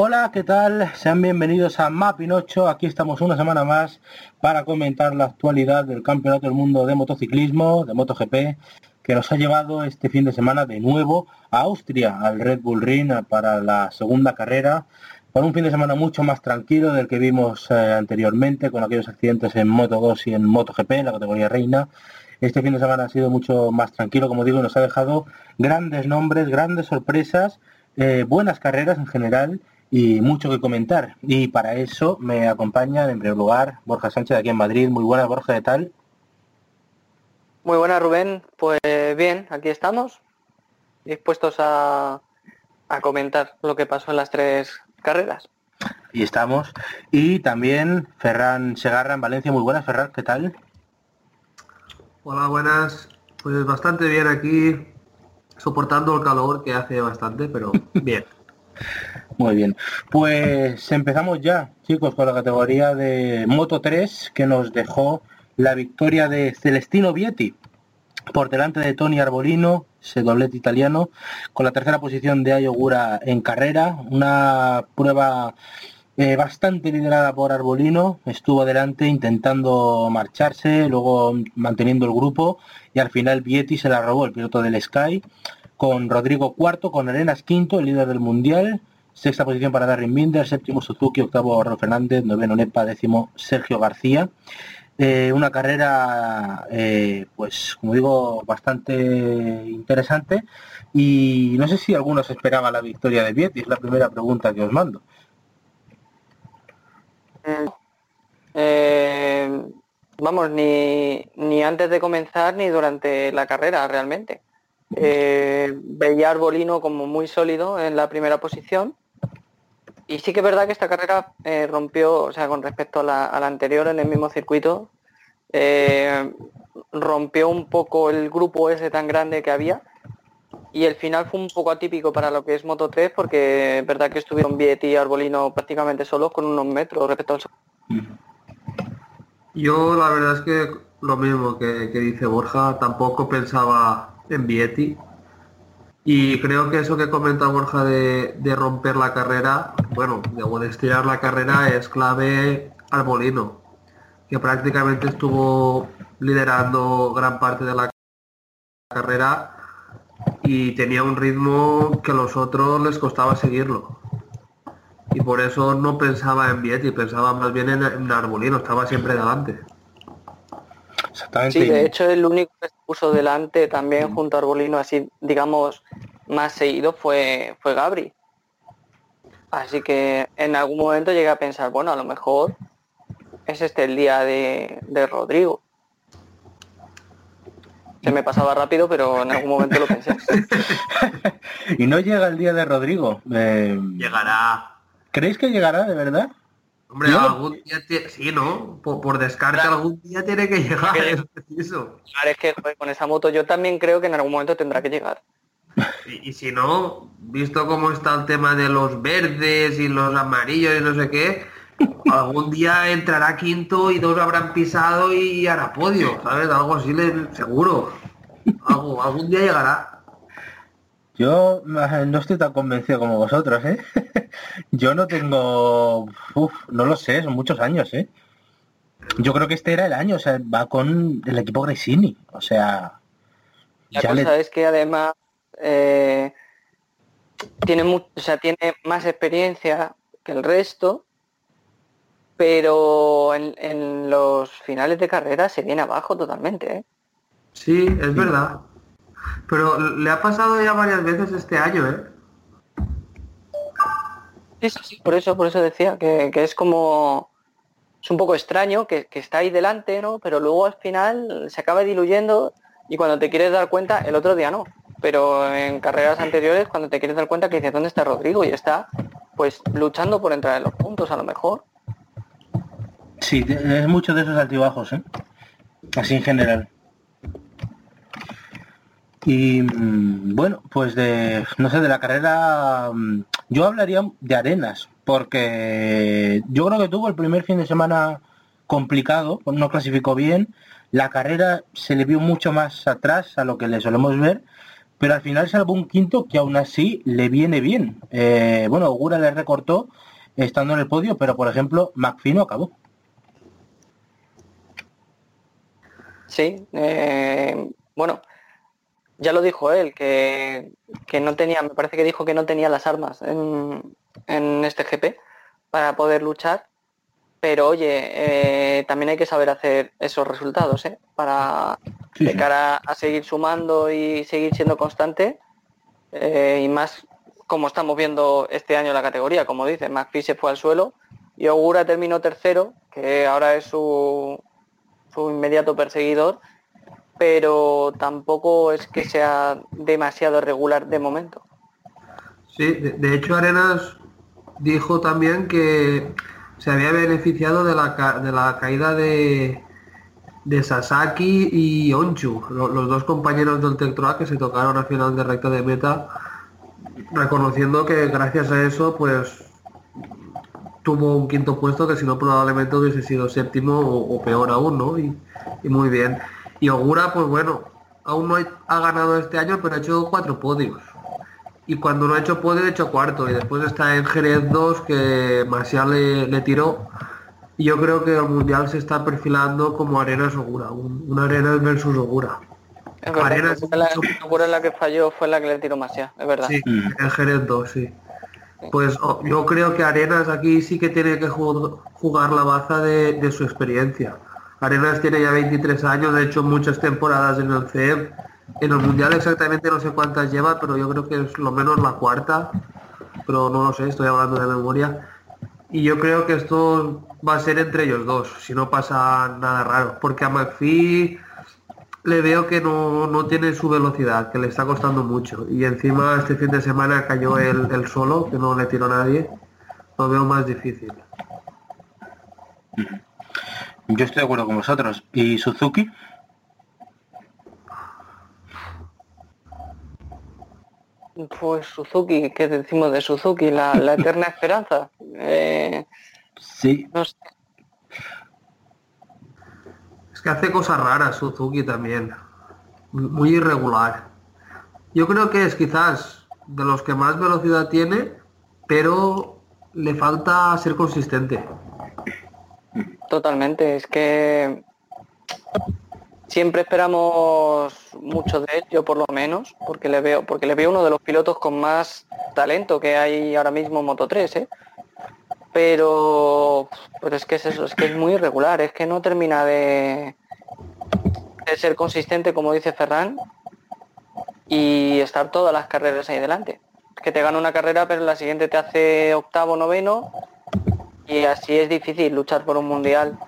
Hola, ¿qué tal? Sean bienvenidos a 8. Aquí estamos una semana más para comentar la actualidad del Campeonato del Mundo de Motociclismo, de MotoGP, que nos ha llevado este fin de semana de nuevo a Austria, al Red Bull Ring, para la segunda carrera, para un fin de semana mucho más tranquilo del que vimos eh, anteriormente, con aquellos accidentes en Moto 2 y en MotoGP, en la categoría reina. Este fin de semana ha sido mucho más tranquilo, como digo, nos ha dejado grandes nombres, grandes sorpresas, eh, buenas carreras en general y mucho que comentar. Y para eso me acompaña en primer lugar Borja Sánchez de aquí en Madrid. Muy buenas, Borja, ¿qué tal? Muy buena Rubén, pues bien, aquí estamos, dispuestos a, a comentar lo que pasó en las tres carreras. Y estamos. Y también Ferran Segarra en Valencia. Muy buenas, Ferran, ¿qué tal? Hola, buenas. Pues bastante bien aquí, soportando el calor que hace bastante, pero bien. Muy bien. Pues empezamos ya, chicos, con la categoría de Moto 3 que nos dejó la victoria de Celestino Vietti por delante de Tony Arbolino, ese doblete italiano, con la tercera posición de Ayogura en carrera, una prueba eh, bastante liderada por Arbolino, estuvo adelante intentando marcharse, luego manteniendo el grupo y al final Vietti se la robó el piloto del Sky con Rodrigo cuarto, con Arenas quinto, el líder del mundial, sexta posición para Darren Binder, séptimo Suzuki, octavo Ro Fernández, noveno Nepa, décimo Sergio García. Eh, una carrera, eh, pues como digo, bastante interesante y no sé si algunos esperaba la victoria de Vietti, es la primera pregunta que os mando. Eh, vamos, ni, ni antes de comenzar ni durante la carrera realmente. Eh, veía Arbolino como muy sólido en la primera posición. Y sí que es verdad que esta carrera eh, rompió, o sea, con respecto a la, anterior en el mismo circuito, eh, rompió un poco el grupo ese tan grande que había. Y el final fue un poco atípico para lo que es Moto 3 porque es verdad que estuvieron Vietti y Arbolino prácticamente solos con unos metros respecto al Yo la verdad es que lo mismo que, que dice Borja, tampoco pensaba en Vietti. Y creo que eso que comenta Borja de, romper la carrera, bueno, de, estirar la carrera es clave Arbolino, que prácticamente estuvo liderando gran parte de la carrera y tenía un ritmo que a los otros les costaba seguirlo. Y por eso no pensaba en Vietti, pensaba más bien en, en Arbolino, estaba siempre delante. Exactamente. Sí, de hecho el único que se puso delante también junto a Arbolino así, digamos, más seguido fue, fue Gabri. Así que en algún momento llegué a pensar, bueno, a lo mejor es este el día de, de Rodrigo. Se me pasaba rápido, pero en algún momento lo pensé. y no llega el día de Rodrigo. Eh, Llegará. ¿Creéis que llegará de verdad? Hombre, algún día tie- sí, ¿no? Por, por descarte Claro. algún día tiene que llegar, Que- es preciso. Claro, es que con esa moto yo también creo que en algún momento tendrá que llegar. Y, y si no, visto cómo está el tema de los verdes y los amarillos y no sé qué, algún día entrará quinto y dos habrán pisado y hará podio, ¿sabes? Algo así le, seguro. Algo, algún día llegará. Yo no estoy tan convencido como vosotros, ¿eh? Yo no tengo... Uf, no lo sé, son muchos años, ¿eh? Yo creo que este era el año, o sea, va con el equipo Gresini, o sea... La ya cosa le- es que además eh, tiene, o sea, tiene más experiencia que el resto, pero en, en los finales de carrera se viene abajo totalmente. ¿eh? Sí, es verdad. Pero le ha pasado ya varias veces este año, ¿eh? Sí, sí, por eso, por eso decía que, que es como es un poco extraño que, que está ahí delante, ¿no? Pero luego al final se acaba diluyendo y cuando te quieres dar cuenta, el otro día no. Pero en carreras anteriores, cuando te quieres dar cuenta que dices, ¿dónde está Rodrigo? Y está, pues, luchando por entrar en los puntos, a lo mejor. Sí, es mucho de esos altibajos, ¿eh? Así en general. Y mm, bueno, pues de, no sé, de la carrera, mm, yo hablaría de Arenas, porque yo creo que tuvo el primer fin de semana complicado, no clasificó bien, la carrera se le vio mucho más atrás a lo que le solemos ver, pero al final salvó un quinto que aún así le viene bien. Eh, bueno, Ogura le recortó estando en el podio, pero por ejemplo, McPhee no acabó. Sí, eh, bueno, ya lo dijo él, que, que no tenía, me parece que dijo que no tenía las armas en, en este GP para poder luchar, pero oye, eh, también hay que saber hacer esos resultados, ¿eh? Para Sí, de cara a seguir sumando y seguir siendo constante, eh, y más como estamos viendo este año la categoría, como dice, McPhee se fue al suelo y Ogura terminó tercero, que ahora es su, su inmediato perseguidor, pero tampoco es que sea demasiado regular de momento. Sí, de, hecho Arenas dijo también que se había beneficiado de la, de la caída de, de Sasaki y Onchu, lo- los dos compañeros del Tectroa que se tocaron al final de recta de meta, reconociendo que gracias a eso pues tuvo un quinto puesto que si no probablemente hubiese sido séptimo o, peor aún, ¿no? Y muy bien. Y Ogura, pues bueno, aún no ha ganado este año, pero ha hecho cuatro podios. Y cuando no ha hecho podio, ha hecho cuarto. Y después está en Jerez 2, que Marcial le, le tiró. Y yo creo que el Mundial se está perfilando como Arenas Ogura, un, un Arenas versus Ogura. Es verdad, Arenas- la, Ogura la que falló fue la que le tiró más ya, es verdad. Sí, en Jerez 2, sí. Pues oh, yo creo que Arenas aquí sí que tiene que ju- jugar la baza de, de su experiencia. Arenas tiene ya 23 años, ha hecho muchas temporadas en el CEP. En el Mundial exactamente no sé cuántas lleva, pero yo creo que es lo menos la cuarta. Pero no lo sé, estoy hablando de memoria. Y yo creo que esto va a ser entre ellos dos, si no pasa nada raro. Porque a McPhee le veo que no, no tiene su velocidad, que le está costando mucho. Y encima este fin de semana cayó él, él solo, que no le tiró a nadie. Lo veo más difícil. Yo estoy de acuerdo con vosotros. ¿Y Suzuki? Pues Suzuki, ¿qué decimos de Suzuki? La, la eterna esperanza. Eh, Sí, no sé. Es que hace cosas raras Suzuki también. Muy irregular. Yo creo que es quizás de los que más velocidad tiene, pero le falta ser consistente. Totalmente, es que siempre esperamos mucho de él, yo por lo menos, porque le veo, porque le veo uno de los pilotos con más talento que hay ahora mismo en Moto 3, ¿eh? Pero, pero es que es eso, es que es muy irregular, es que no termina de, ser consistente, como dice Ferran, y estar todas las carreras ahí delante. Que te gana una carrera, pero la siguiente te hace octavo, noveno, y así es difícil luchar por un mundial.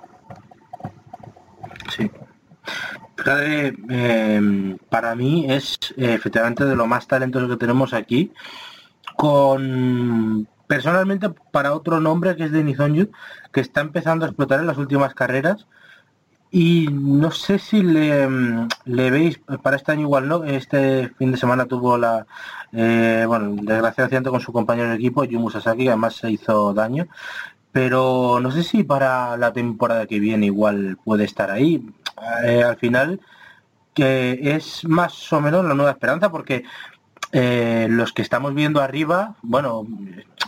sí. Eh, para mí es eh, efectivamente de lo más talentoso que tenemos aquí. Con personalmente para otro nombre que es Denis Onyu, que está empezando a explotar en las últimas carreras. Y no sé si le, le veis, para este año igual no, este fin de semana tuvo la, eh, bueno, con su compañero de equipo, Yumu Sasaki, que además se hizo daño. Pero no sé si para la temporada que viene igual puede estar ahí. Eh, al final, que es más o menos la nueva esperanza, porque eh, los que estamos viendo arriba, bueno,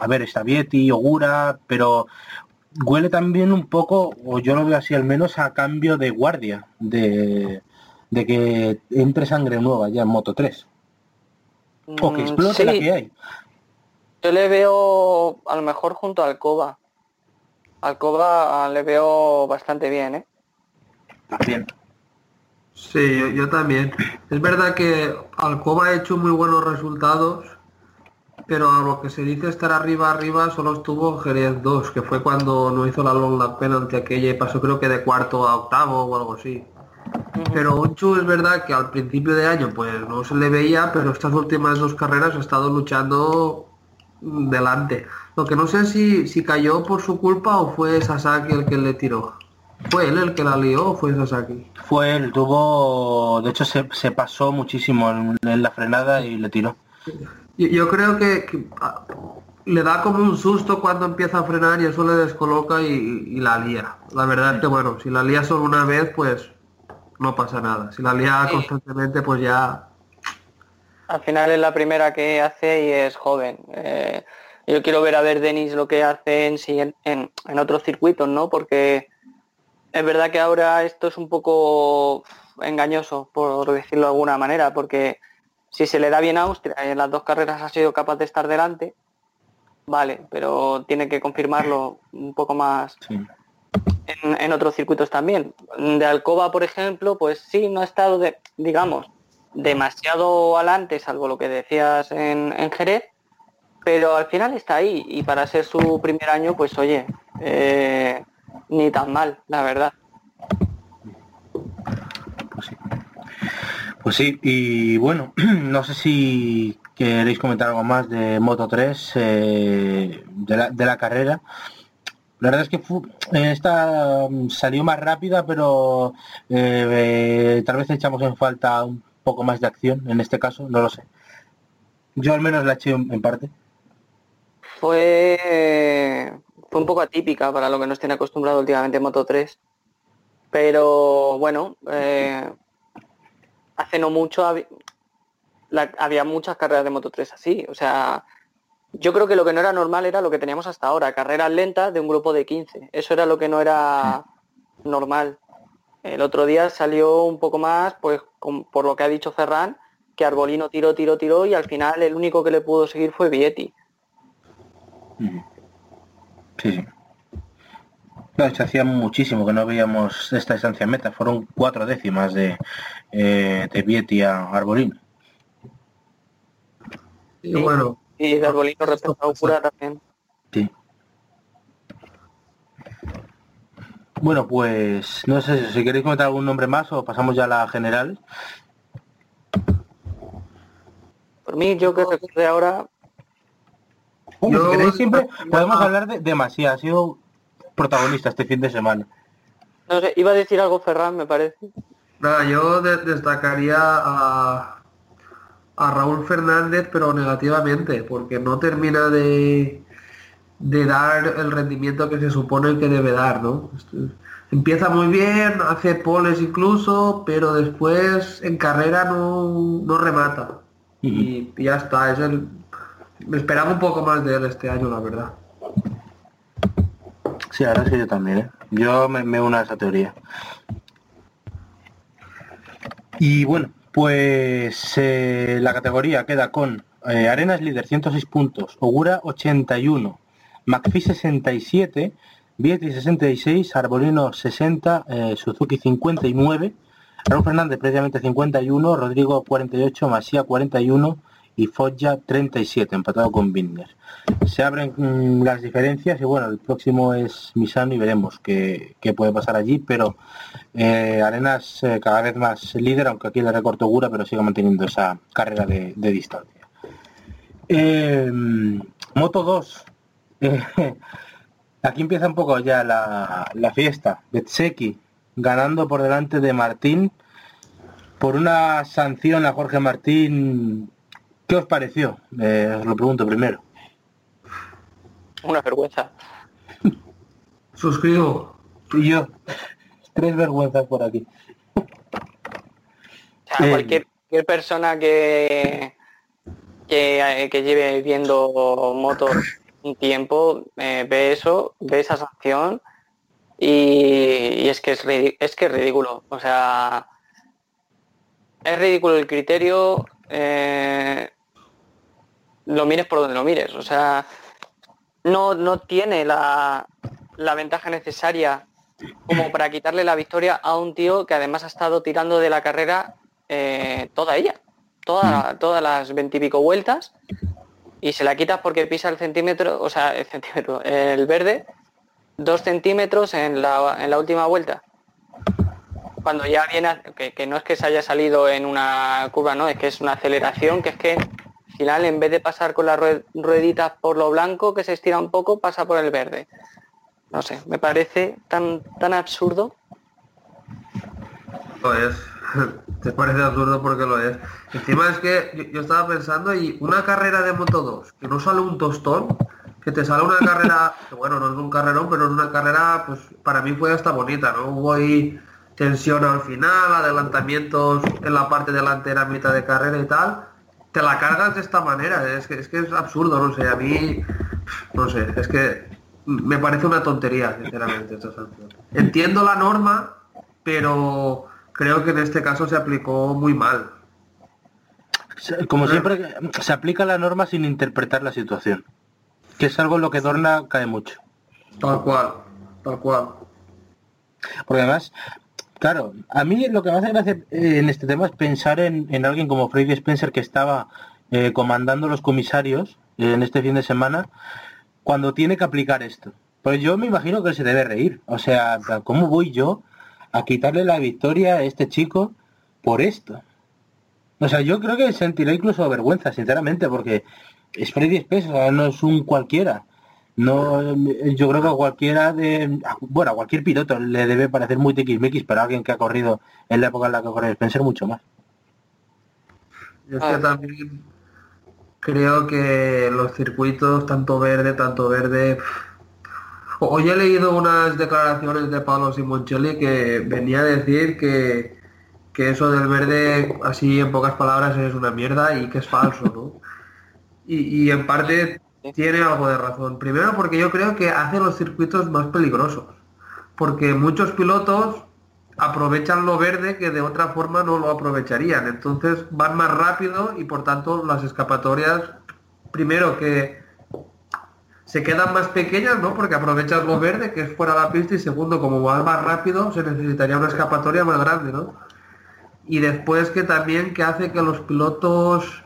a ver, está Vieti, Ogura, pero huele también un poco, o yo lo veo así al menos, a cambio de guardia, de, de que entre sangre nueva ya en Moto 3. O que Mm, explote la que hay. Yo le veo a lo mejor junto a Alcoba. Alcoba le veo bastante bien, ¿eh? También. Sí, yo, yo también. Es verdad que Alcoba ha hecho muy buenos resultados, pero a lo que se dice estar arriba arriba solo estuvo Jerez 2, que fue cuando no hizo la long lap penalty aquella y pasó creo que de cuarto a octavo o algo así. Pero Unchu es verdad que al principio de año pues no se le veía, pero estas últimas dos carreras ha estado luchando delante. Lo que no sé si, si cayó por su culpa o fue Sasaki el que le tiró. ¿Fue él el que la lió o fue Sasaki? Fue él, tuvo, de hecho se, se pasó muchísimo en, en la frenada y le tiró. Yo, yo creo que, que, ah, le da como un susto cuando empieza a frenar y eso le descoloca y, y la lía. La verdad es que bueno, si la lía solo una vez pues no pasa nada. Si la lía Sí. constantemente pues ya... Al final es la primera que hace y es joven. Eh, yo quiero ver a ver Denis lo que hace en, en, en otros circuitos, ¿no? Porque es verdad que ahora esto es un poco engañoso, por decirlo de alguna manera, porque si se le da bien a Austria y en las dos carreras ha sido capaz de estar delante, vale, pero tiene que confirmarlo un poco más Sí. en, en otros circuitos también. De Alcoba, por ejemplo, pues sí, no ha estado, de, digamos, demasiado adelante, salvo lo que decías en, en Jerez, pero al final está ahí y para ser su primer año, pues oye, eh, ni tan mal, la verdad. Pues sí. Pues sí, y bueno, no sé si queréis comentar algo más de Moto 3, eh, de, la, de la carrera. La verdad es que fu- esta mm, salió más rápida, pero eh, tal vez echamos en falta un poco más de acción en este caso, no lo sé. Yo al menos la eché en parte. Fue, fue un poco atípica para lo que nos tiene acostumbrado últimamente Moto 3. Pero bueno, eh, hace no mucho la- había muchas carreras de Moto 3 así. O sea, yo creo que lo que no era normal era lo que teníamos hasta ahora, carreras lentas de un grupo de 15. Eso era lo que no era normal. El otro día salió un poco más, pues con- por lo que ha dicho Ferran, que Arbolino tiró, tiró, tiró y al final el único que le pudo seguir fue Vietti. Sí, sí. No, de hecho, hacía muchísimo que no veíamos esta distancia meta. Fueron cuatro décimas de, eh, de Vietti a Arbolino. Y Sí. bueno, Y de Arbolino. Okura también. Sí. Bueno, pues no sé si queréis comentar algún nombre más o pasamos ya a la general. Por mí, yo que recuerde ahora, Yo- si queréis siempre podemos hablar de, de Masía, ha sido protagonista este fin de semana. no sé, iba a decir algo Ferran, me parece. nada, yo de- destacaría a, a Raúl Fernández, pero negativamente, porque no termina de, de dar el rendimiento que se supone que debe dar, ¿no? Empieza muy bien, hace poles incluso, pero después en carrera no, no remata. Y ya está, es el... Me esperaba un poco más de él este año, la verdad. Sí, es que yo también, ¿eh? Yo me, me uno a esa teoría. Y bueno, pues eh, la categoría queda con eh, Arenas líder 106 puntos, Ogura 81, McPhee 67, Vietti 66, Arbolino 60, eh, Suzuki 59, Raúl Fernández precisamente 51, Rodrigo 48, Masía 41 y Foggia 37, empatado con Binder. Se abren mm, las diferencias y bueno, el próximo es Misano y veremos qué, qué puede pasar allí, pero eh, Arenas eh, cada vez más líder, aunque aquí le recortó Gura, pero sigue manteniendo esa carrera de, distancia. Eh, Moto 2. Eh, aquí empieza un poco ya la, la fiesta. Betseki ganando por delante de Martín por una sanción a Jorge Martín. ¿Qué os pareció? Eh, os lo pregunto primero. Una vergüenza. Suscribo. Y yo, tres vergüenzas por aquí. O sea, Eh. cualquier, cualquier persona que, que, eh, que lleve viendo motos un tiempo eh, ve eso, ve esa sanción y, y es que es, es que es ridículo. O sea, es ridículo el criterio, eh, lo mires por donde lo mires. O sea, no, no tiene la, la ventaja necesaria como para quitarle la victoria a un tío que además ha estado tirando de la carrera eh, toda ella, toda, todas las veintipico vueltas, y se la quitas porque pisa el centímetro, o sea, el centímetro, el verde, dos centímetros en la, en la última vuelta. Cuando ya viene, a- que, que no es que se haya salido en una curva, no, es que es una aceleración, que es que en vez de pasar con las rue- rueditas por lo blanco, que se estira un poco, pasa por el verde. No sé, me parece tan, tan absurdo. Es. Te parece absurdo porque lo es. Encima es que yo, yo estaba pensando y una carrera de Moto 2, que no sale un tostón, que te sale una carrera, que bueno, no es un carrerón, pero es una carrera, pues para mí fue hasta bonita, ¿no? Hubo ahí tensión al final, adelantamientos en la parte delantera, mitad de carrera y tal. Te la cargas de esta manera, es que es, que es absurdo, no sé, a mí, no sé, es que me parece una tontería, sinceramente, esta sanción. Entiendo la norma, pero creo que en este caso se aplicó muy mal. Como siempre, se aplica la norma sin interpretar la situación. Que es algo en lo que Dorna cae mucho. Tal cual, tal cual. Porque además, claro, a mí lo que me hace gracia eh, en este tema es pensar en, en alguien como Freddy Spencer que estaba eh, comandando los comisarios eh, en este fin de semana cuando tiene que aplicar esto. Pues yo me imagino que se debe reír. O sea, ¿cómo voy yo a quitarle la victoria a este chico por esto? O sea, yo creo que sentirá incluso vergüenza, sinceramente, porque es Freddy Spencer, no es un cualquiera. No, yo creo que a cualquiera de, bueno, a cualquier piloto le debe parecer muy tiquismiquis, pero a alguien que ha corrido en la época en la que corrió Spencer mucho más. Yo es Ah. que también creo que los circuitos, tanto verde, tanto verde... Hoy he leído unas declaraciones de Pablo Simoncelli que venía a decir que, que eso del verde, así en pocas palabras, es una mierda y que es falso, ¿no? Y, y en parte tiene algo de razón. Primero porque yo creo que hace los circuitos más peligrosos. Porque muchos pilotos aprovechan lo verde que de otra forma no lo aprovecharían. Entonces van más rápido y por tanto las escapatorias, primero que se quedan más pequeñas, ¿no? Porque aprovechas lo verde que es fuera de la pista y segundo, como vas más rápido, se necesitaría una escapatoria más grande, ¿no? Y después que también que hace que los pilotos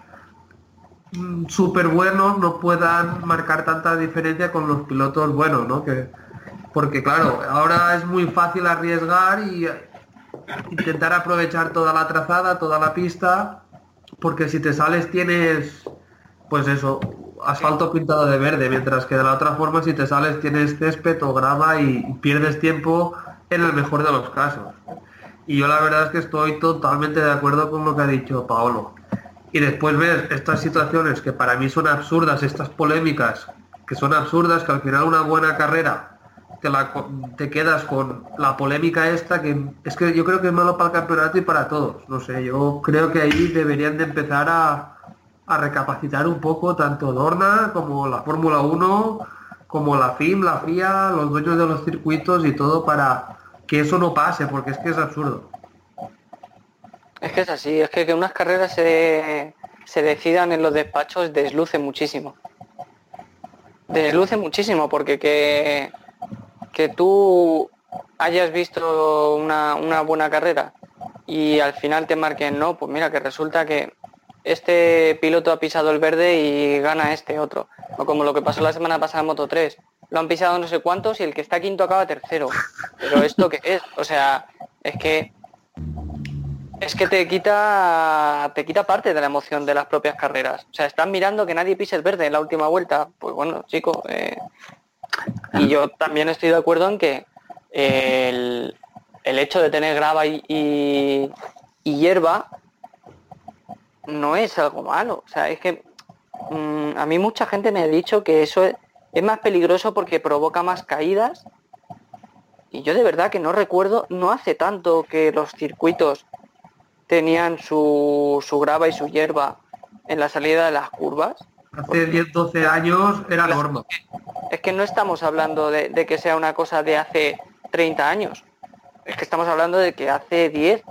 súper buenos no puedan marcar tanta diferencia con los pilotos buenos, ¿no? Que, porque claro, ahora es muy fácil arriesgar y intentar aprovechar toda la trazada, toda la pista, porque si te sales tienes, pues eso, asfalto pintado de verde, mientras que de la otra forma si te sales tienes césped o grava y pierdes tiempo en el mejor de los casos. Y yo la verdad es que estoy totalmente de acuerdo con lo que ha dicho Paolo. Y después ves estas situaciones que para mí son absurdas, estas polémicas, que son absurdas, que al final una buena carrera te, la, te quedas con la polémica esta, que es que yo creo que es malo para el campeonato y para todos. No sé, yo creo que ahí deberían de empezar a, a recapacitar un poco tanto Dorna como la Fórmula 1, como la FIM, la FIA, los dueños de los circuitos y todo para que eso no pase, porque es que es absurdo. Es que es así, es que que unas carreras se, se decidan en los despachos desluce muchísimo. Desluce muchísimo porque que, que tú hayas visto una, una buena carrera y al final te marquen, no, pues mira que resulta que este piloto ha pisado el verde y gana este otro. O como lo que pasó la semana pasada en Moto 3. Lo han pisado no sé cuántos y el que está quinto acaba tercero. Pero esto qué es? O sea, es que es que te quita te quita parte de la emoción de las propias carreras. O sea, están mirando que nadie pise el verde en la última vuelta. Pues bueno, chico. eh, y yo también estoy de acuerdo en que el, el hecho de tener grava y, hierba no es algo malo. O sea, es que mm, a mí mucha gente me ha dicho que eso es, es más peligroso porque provoca más caídas. Y yo de verdad que no recuerdo, no hace tanto que los circuitos tenían su, su grava y su hierba en la salida de las curvas. Hace 10, 12 años era norma. Es que no estamos hablando de, de que sea una cosa de hace 30 años. Es que estamos hablando de que hace 10,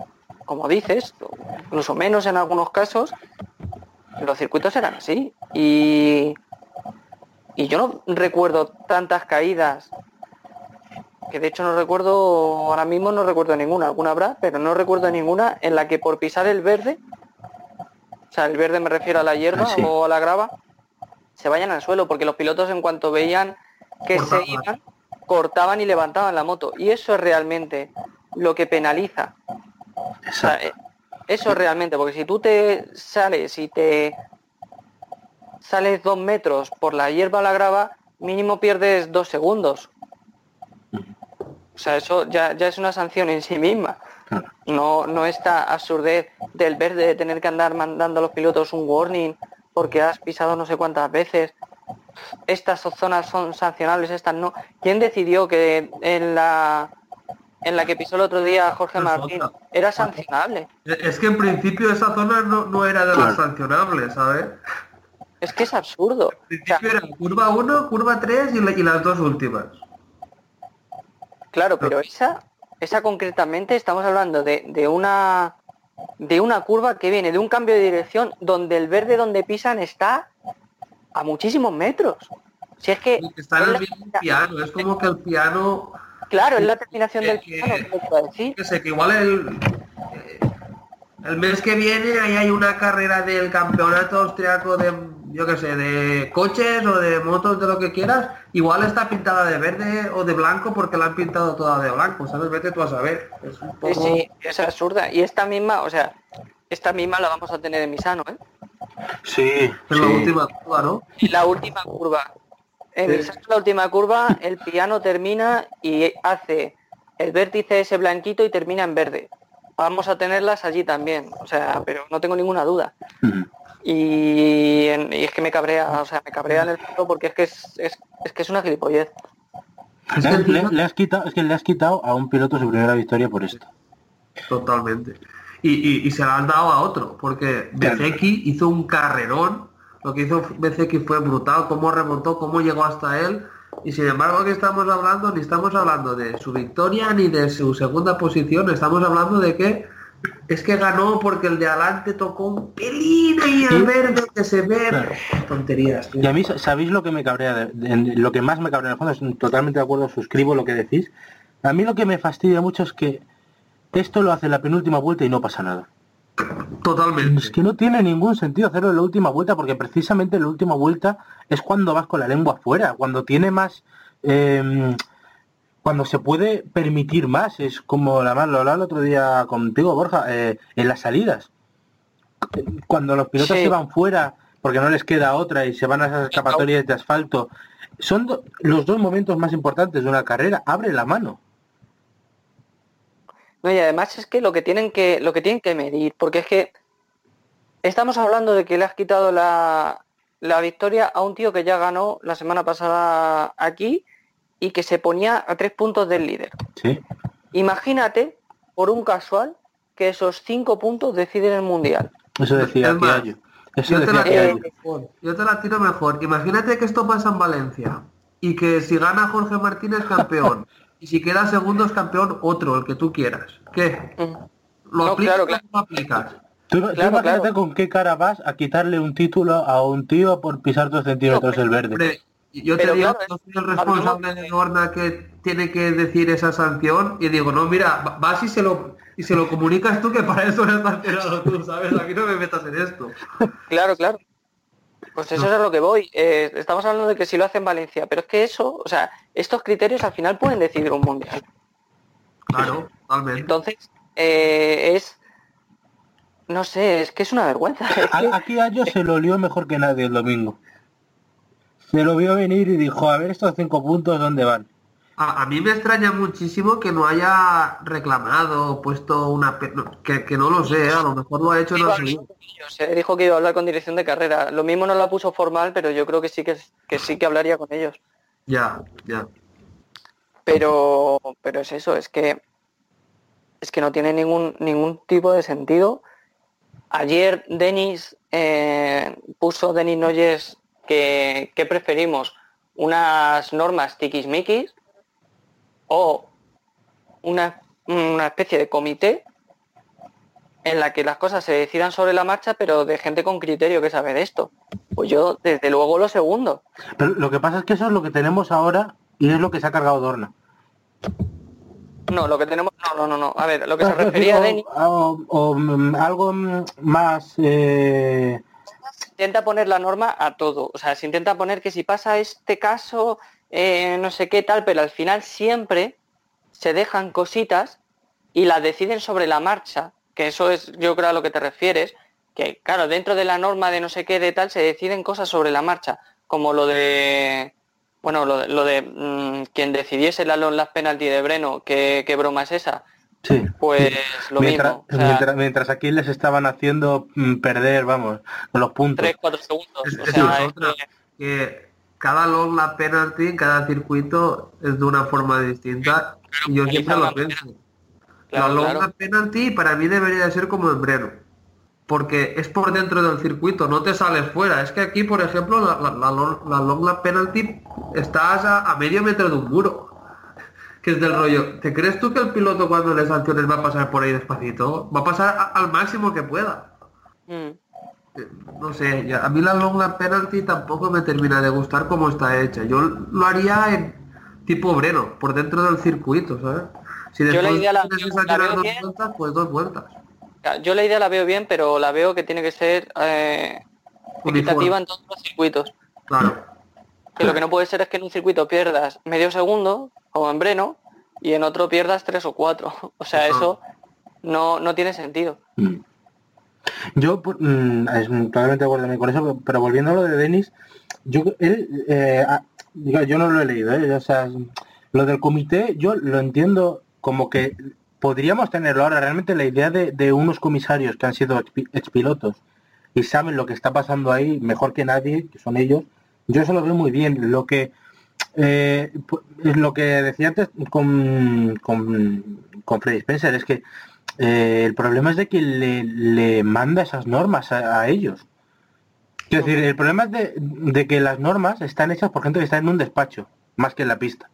como dices, o incluso menos en algunos casos, los circuitos eran así. Y, y yo no recuerdo tantas caídas que de hecho no recuerdo, ahora mismo no recuerdo ninguna, alguna habrá, pero no recuerdo ninguna en la que por pisar el verde, o sea, el verde me refiero a la hierba Ah, sí. o a la grava, se vayan al suelo, porque los pilotos en cuanto veían que se iban, cortaban y levantaban la moto. Y eso es realmente lo que penaliza. O sea, Exacto. eh, eso es realmente, porque si tú te sales y te sales dos metros por la hierba o la grava, mínimo pierdes dos segundos. O sea, eso ya, ya es una sanción en sí misma. Claro. No, no esta absurdez del verde de tener que andar mandando a los pilotos un warning porque has pisado no sé cuántas veces. Estas zonas son sancionables, estas no. ¿Quién decidió que en la en la que pisó el otro día Jorge Martín era sancionable? Es que en principio esa zona no, no era de las sancionables, ¿sabes? Es que es absurdo. En O sea, principio era curva 1, curva 3 y, la- y las dos últimas. Claro, pero esa, esa concretamente estamos hablando de, de una de una curva que viene de un cambio de dirección donde el verde donde pisan está a muchísimos metros. Si es que Está en el mismo piano, es como que el piano, claro, es la terminación del piano, que sé, que igual el, eh, el mes que viene ahí hay una carrera del campeonato austriaco de, yo qué sé, de coches o de motos, de lo que quieras, igual está pintada de verde o de blanco porque la han pintado toda de blanco, ¿sabes? Vete tú a saber. Es un Sí, poco... sí, es absurda. Y esta misma, o sea, esta misma la vamos a tener en Misano, ¿eh? Sí, en la sí. última curva, ¿no? En la última curva. En Sí. Misano, la última curva, el piano termina y hace el vértice ese blanquito y termina en verde. Vamos a tenerlas allí también, o sea, pero no tengo ninguna duda. Y, en- y es que me cabrea, o sea, me cabrea en el fondo porque es que es, es, es que es una gilipollez. Es Le, has quitado, es que le has quitado a un piloto su primera victoria por esto. Totalmente. Y, y- y se la han dado a otro, porque. Bezeki hizo un carrerón, lo que hizo Bezeki fue brutal, cómo remontó, cómo llegó hasta él, y sin embargo que estamos hablando, ni estamos hablando de su victoria ni de su segunda posición, estamos hablando de que es que ganó porque el de adelante tocó un pelín al Sí. verde que se ve. Claro. Tonterías, tío. Y a mí, ¿sabéis lo que me cabrea? lo que más me cabrea en el fondo, es totalmente de acuerdo, suscribo lo que decís. A mí lo que me fastidia mucho es que esto lo hace en la penúltima vuelta y no pasa nada. Totalmente. Es que no tiene ningún sentido hacerlo en la última vuelta, porque precisamente en la última vuelta es cuando vas con la lengua afuera, cuando tiene más... eh, cuando se puede permitir más, es como la más lo hablaba el otro día contigo, Borja, eh, en las salidas. Cuando los pilotos Sí. se van fuera porque no les queda otra y se van a esas escapatorias de asfalto, son do- los dos momentos más importantes de una carrera. Abre la mano. No, y además es que lo que tienen que, lo que tienen que medir, porque es que estamos hablando de que le has quitado la, la victoria a un tío que ya ganó la semana pasada aquí y que se ponía a tres puntos del líder. Sí. Imagínate, por un casual, que esos cinco puntos deciden el mundial. Eso decía Es más. Eso Yo te, la tiro mejor, yo te la tiro mejor. Imagínate que esto pasa en Valencia y que si gana Jorge Martínez campeón y si queda segundo es campeón otro, el que tú quieras. ¿Qué? Mm. ¿Lo No, aplicas claro, o claro. no lo aplicas? Tú, tú Claro, imagínate claro. con qué cara vas a quitarle un título a un tío por pisar dos centímetros el verde. Hombre, yo te digo, claro, yo soy el responsable de- Horna que tiene que decir esa sanción y digo, no, mira, va- vas y se lo y se lo comunicas tú que para eso no estás enterado tú, ¿sabes? Aquí no me metas en esto. Claro, claro. Pues eso es a lo que voy. Eh, estamos hablando de que si lo hace en Valencia, pero es que eso, o sea, estos criterios al final pueden decidir un mundial. Claro, totalmente. Entonces, eh, es, no sé, es que es una vergüenza. Es que- A- Aquí Ayo se lo lió mejor que nadie el domingo. Se lo vio venir y dijo, a ver estos cinco puntos, ¿dónde van? A, a mí me extraña muchísimo que no haya reclamado o puesto una... que, que no lo sé, a lo mejor lo ha hecho, no sé. eh, dijo que iba a hablar con dirección de carrera. Lo mismo no la puso formal, pero yo creo que sí que, que sí que hablaría con ellos. Ya, ya. Pero, pero es eso, es que es que no tiene ningún ningún tipo de sentido. Ayer Denis eh, puso Denis Noyes que, que preferimos unas normas tiquismiquis o una, una especie de comité en la que las cosas se decidan sobre la marcha, pero de gente con criterio que sabe de esto. Pues yo, desde luego, lo segundo. Pero lo que pasa es que eso es lo que tenemos ahora y es lo que se ha cargado Dorna. No, lo que tenemos... No, no, no, no. A ver, lo que se Ah, refería a o- Denis o, o, mm, algo mm, más eh, intenta poner la norma a todo. O sea, se intenta poner que si pasa este caso, eh, no sé qué tal, pero al final siempre se dejan cositas y las deciden sobre la marcha, que eso es, yo creo a lo que te refieres, que claro, dentro de la norma de no sé qué de tal se deciden cosas sobre la marcha, como lo de, bueno, lo de, lo de mm, quien decidiese la long last penalty de Breno, ¿qué, qué broma es esa? Sí. Pues lo mientras, mismo. o sea, mientras, mientras aquí les estaban haciendo mm, perder, vamos, los puntos. 3, 4 segundos. Es- O sea, es es otra. que- cada long la penalty en cada circuito es de una forma distinta y yo siempre lo pienso. claro, la long claro. la penalty para mí debería de ser como en Breno porque es por dentro del circuito, no te sales fuera. Es que aquí, por ejemplo, la, la, la long, la long lap penalty estás a, a medio metro de un muro. Que es del rollo. ¿Te crees tú que el piloto cuando le sanciones va a pasar por ahí despacito? Va a pasar a- al máximo que pueda. Mm. Eh, No sé, a mí la long penalty tampoco me termina de gustar como está hecha. Yo lo haría en tipo Breno, por dentro del circuito, ¿sabes? Si Yo la después idea la veo- la sancionar veo dos bien. vueltas, pues dos vueltas. Yo la idea la veo bien, pero la veo que tiene que ser eh, equitativa en todos los circuitos. Claro. Que lo que no puede ser es que en un circuito pierdas medio segundo, como en Breno, y en otro pierdas tres o cuatro. O sea, eso no, no tiene sentido. Mm. Yo por- mm, es totalmente de acuerdo con eso, pero volviendo a lo de Denis, yo él, eh, ah, yo no lo he leído, ¿eh? o sea, lo del comité yo lo entiendo como que podríamos tenerlo ahora, realmente la idea de, de unos comisarios que han sido expi- expilotos y saben lo que está pasando ahí mejor que nadie, que son ellos, yo eso lo veo muy bien. Lo que eh, es lo que decía antes con, con, con Freddy Spencer es que eh, el problema es de que le, manda esas normas a, ellos. Quiero decir, el problema es de, de que las normas están hechas por gente que está en un despacho, más que en la pista.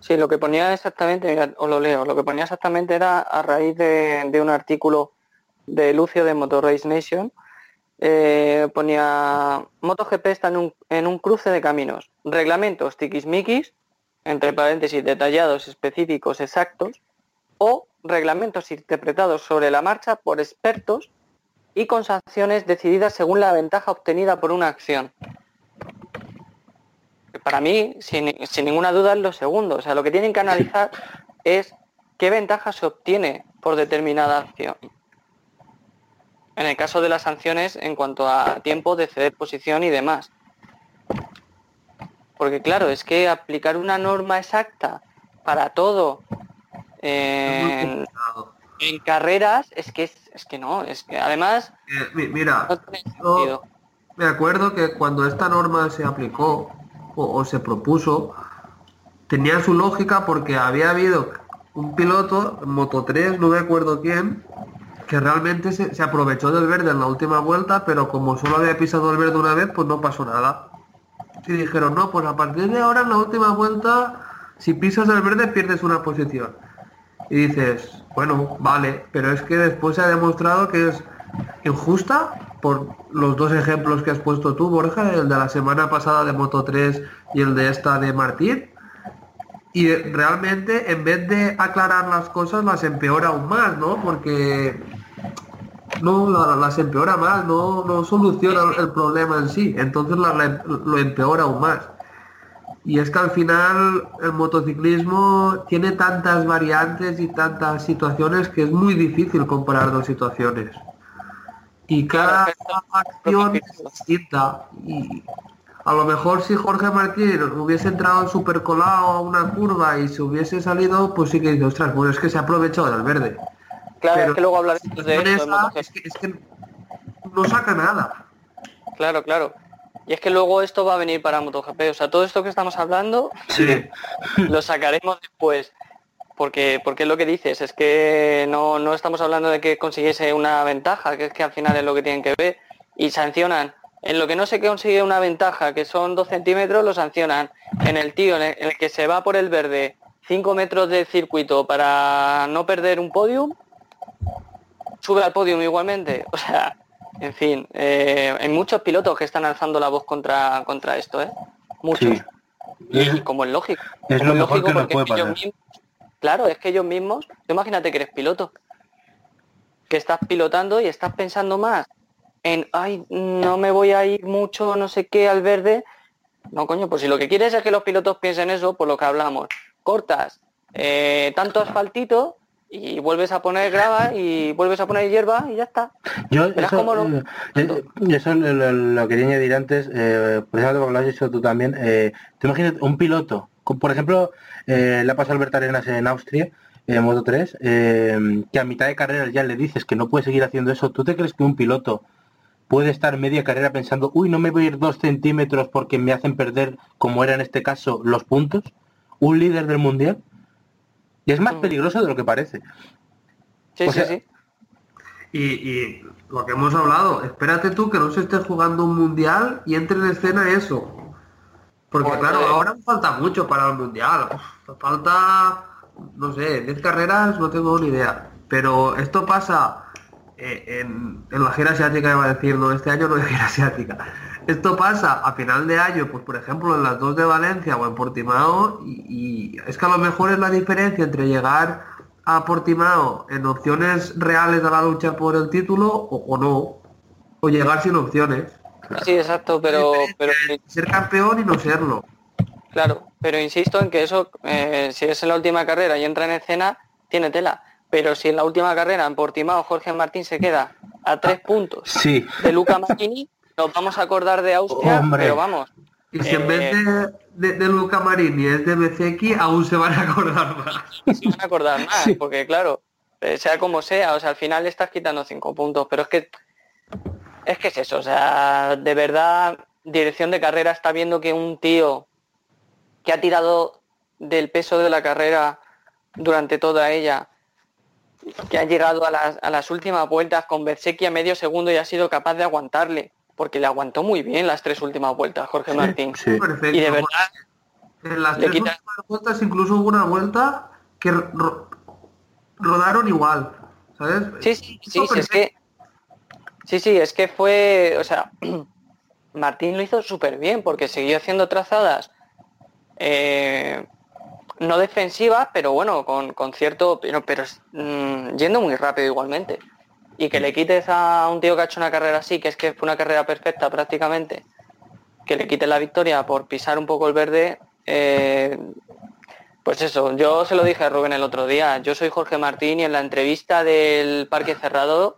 Sí, lo que ponía exactamente, mira, os lo leo, lo que ponía exactamente era a raíz de, de un artículo de Lucio de Motor Race Nation, eh, ponía MotoGP está en un, en un cruce de caminos, reglamentos tiquismiquis, entre paréntesis detallados, específicos, exactos, o reglamentos interpretados sobre la marcha por expertos y con sanciones decididas según la ventaja obtenida por una acción. Para mí, sin, sin ninguna duda, es lo segundo. O sea, lo que tienen que analizar es qué ventaja se obtiene por determinada acción. En el caso de las sanciones en cuanto a tiempo de ceder posición y demás. Porque claro, es que aplicar una norma exacta para todo en, carreras es que es, es que no, es que además Eh, mi- mira, no tiene yo sentido. me acuerdo que cuando esta norma se aplicó o, o se propuso, tenía su lógica porque había habido un piloto, Moto 3, no me acuerdo quién, que realmente se, aprovechó del verde en la última vuelta, pero como solo había pisado el verde una vez, pues no pasó nada. Y dijeron, no, pues a partir de ahora en la última vuelta, si pisas el verde pierdes una posición. Y dices, bueno, vale, pero es que después se ha demostrado que es injusta por los dos ejemplos que has puesto tú, Borja, el de la semana pasada de Moto 3 y el de esta de Martín. Y realmente en vez de aclarar las cosas las empeora aún más, ¿no? Porque no la- las empeora más, no, no soluciona el problema en sí, entonces la- la- lo empeora aún más. Y es que al final el motociclismo tiene tantas variantes y tantas situaciones que es muy difícil comparar dos situaciones. Y cada acción es distinta. Y a lo mejor si Jorge Martín hubiese entrado súper colado a una curva y se hubiese salido, pues sí que dice, ostras, bueno, es que se ha aprovechado del verde. Claro, Pero es que luego hablaremos la de situación esa es que, es que no saca nada. Claro, claro. Y es que luego esto va a venir para MotoGP. O sea, todo esto que estamos hablando Sí. lo sacaremos después. Porque, porque es lo que dices, es que no, no estamos hablando de que consiguiese una ventaja, que es que al final es lo que tienen que ver. Y sancionan. En lo que no se consigue una ventaja, que son dos centímetros, lo sancionan. En el tío, en el, en el que se va por el verde 5 metros del circuito para no perder un podium, sube al podium igualmente. O sea, en fin, eh, hay muchos pilotos que están alzando la voz contra, contra esto, ¿eh? Muchos. Sí. Es- como es lógico. es Como lo mejor que nos porque puede es que ellos pasar. mismos- claro, es que ellos mismos, tú imagínate que eres piloto, que estás pilotando y estás pensando más en, ay, no me voy a ir mucho, no sé qué, al verde. No, coño, pues si lo que quieres es que los pilotos piensen eso, por lo que hablamos, cortas eh, tanto asfaltito y vuelves a poner grava y vuelves a poner hierba y ya está. Yo eso, lo- eh, eh, eso lo, lo- lo quería añadir antes, eh, precisamente porque lo has dicho tú también. Eh, te imaginas un piloto, con- por ejemplo, eh, le ha pasado a Albert Arenas en Austria, en Moto 3, eh, que a mitad de carrera ya le dices que no puede seguir haciendo eso. ¿Tú te crees que un piloto puede estar media carrera pensando, uy, no me voy a ir dos centímetros porque me hacen perder, como era en este caso, los puntos? ¿Un líder del mundial? Y es más Mm. peligroso de lo que parece. Sí, O sí, sea, sí. Y, y lo que hemos hablado, espérate tú que no se esté jugando un mundial y entre en escena eso. Porque Pues, claro, eh, ahora falta mucho para el mundial. Uf, falta, no sé, 10 carreras, no tengo ni idea. Pero esto pasa eh, en, en la gira asiática, iba a decir, no, este año no hay gira asiática. Esto pasa a final de año, pues por ejemplo en las dos de Valencia o en Portimao, y, y es que a lo mejor es la diferencia entre llegar a Portimao en opciones reales de la lucha por el título o, o no, o llegar sin opciones. Sí, exacto, pero, pero Ser campeón y no serlo. claro, pero insisto en que eso, eh, si es en la última carrera y entra en escena, tiene tela. Pero si en la última carrera en Portimao Jorge Martín se queda a tres puntos Sí, de Luca Marini, nos vamos a acordar de Austria, Hombre. pero vamos, Y si en vez Eh, de, de, de Luca Marini es de Bezeki, aún se van a acordar más. se van a acordar más, Sí. porque claro, eh, sea como sea, o sea, al final le estás quitando cinco puntos, pero es que es que es eso, o sea, de verdad, dirección de carrera está viendo que un tío que ha tirado del peso de la carrera durante toda ella, que ha llegado a las, a las últimas vueltas con Bezzecchi a medio segundo y ha sido capaz de aguantarle, porque le aguantó muy bien las tres últimas vueltas, Jorge Martín. sí. Perfecto. Y de verdad, En las tres quita- últimas vueltas incluso hubo una vuelta que ro- rodaron igual, ¿sabes? Sí, sí, sí, sí, es que. Sí, sí, es que fue. O sea, Martín lo hizo súper bien porque siguió haciendo trazadas. eh, no defensivas, pero bueno, con, con cierto. Pero, pero mm, yendo muy rápido igualmente. Y que le quites a un tío que ha hecho una carrera así, que es que fue una carrera perfecta prácticamente, que le quites la victoria por pisar un poco el verde. eh, pues eso, yo se lo dije a Rubén el otro día. Yo soy Jorge Martín y en la entrevista del Parque Cerrado,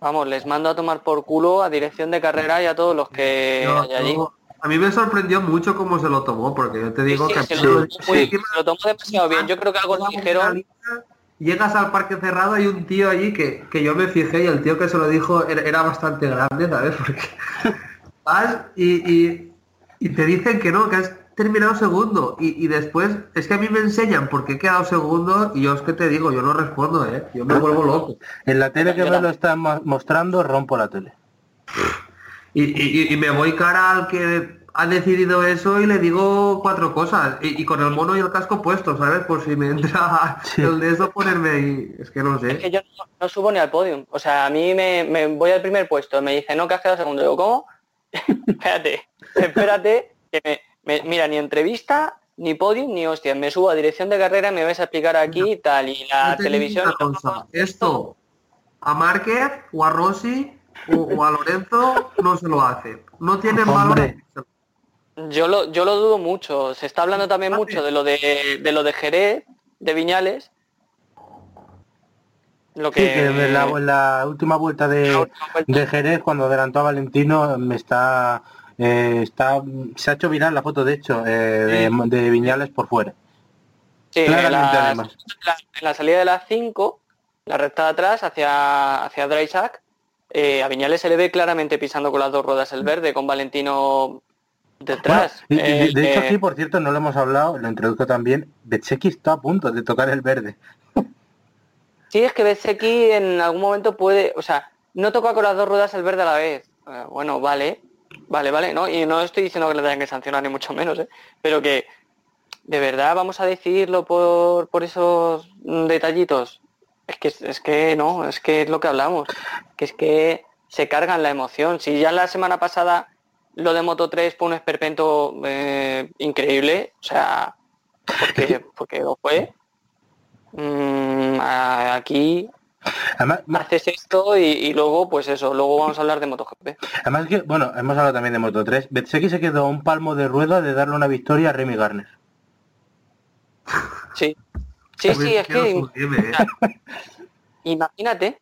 vamos, les mando a tomar por culo a dirección de carrera y a todos los que hay allí. a mí me sorprendió mucho cómo se lo tomó, porque yo te digo Sí, que se, lo, tomó se lo tomó demasiado bien. Yo creo que algo le dijeron. Llegas al parque cerrado, hay un tío allí que, que yo me fijé y el tío que se lo dijo era, era bastante grande, ¿sabes? Porque vas y, y- y te dicen que no, que has terminado segundo y, y después es que a mí me enseñan por qué he quedado segundo y yo es que te digo, yo no respondo, ¿eh? Yo me vuelvo loco. En la tele que me lo están mo- mostrando, rompo la tele. Y- y me voy cara al que ha decidido eso y le digo cuatro cosas. Y, y con el mono y el casco puesto, ¿sabes? Por si me entra Sí. el de eso ponerme ahí. Es que no Es que sé. yo no, no subo ni al podium. O sea, a mí me, me voy al primer puesto. Me dice, no, que has quedado segundo. Digo, ¿cómo? espérate, espérate. Que me, me- mira, ni entrevista, ni podium, ni hostia. Me subo a dirección de carrera, me vais a explicar aquí y tal. Y la televisión... cosa, esto a Márquez o a Rossi o, o a Lorenzo no se lo hace. No tienen valor. Yo lo, yo lo dudo mucho. Se está hablando también Vale. mucho de lo de, de lo de Jerez, de Viñales. Lo Sí, que, en la, en la última vuelta de, de Jerez, cuando adelantó a Valentino, me está, eh, está se ha hecho viral la foto, de hecho, eh, de, de Viñales por fuera. Sí, en Claramente, la, en la salida de las 5, la recta de atrás hacia, hacia eh, a Viñales se le ve claramente pisando con las dos ruedas el verde, con Valentino detrás. Bueno, y- y de, hecho, aquí, por cierto, no lo hemos hablado, lo introduzco también, Betcheki está a punto de tocar el verde. Sí, es que Bezzecchi en algún momento puede, o sea, no toca con las dos ruedas el verde a la vez. Eh, bueno, vale, vale, vale, ¿no? Y no estoy diciendo que le tengan que sancionar ni mucho menos, ¿eh? Pero que de verdad vamos a decidirlo por, por esos detallitos. Es que, es que no, es que es lo que hablamos. Que es que se cargan la emoción. Si ya la semana pasada lo de Moto 3 fue un esperpento eh, increíble, o sea, porque, porque lo fue. Mm, aquí Además, haces esto y, y luego, pues eso, luego vamos a hablar de MotoGP. además que, bueno, hemos hablado también de Moto 3. Betseki se quedó a un palmo de rueda de darle una victoria a Remy Garner. Sí. Sí, sí, es que ¿eh? imagínate.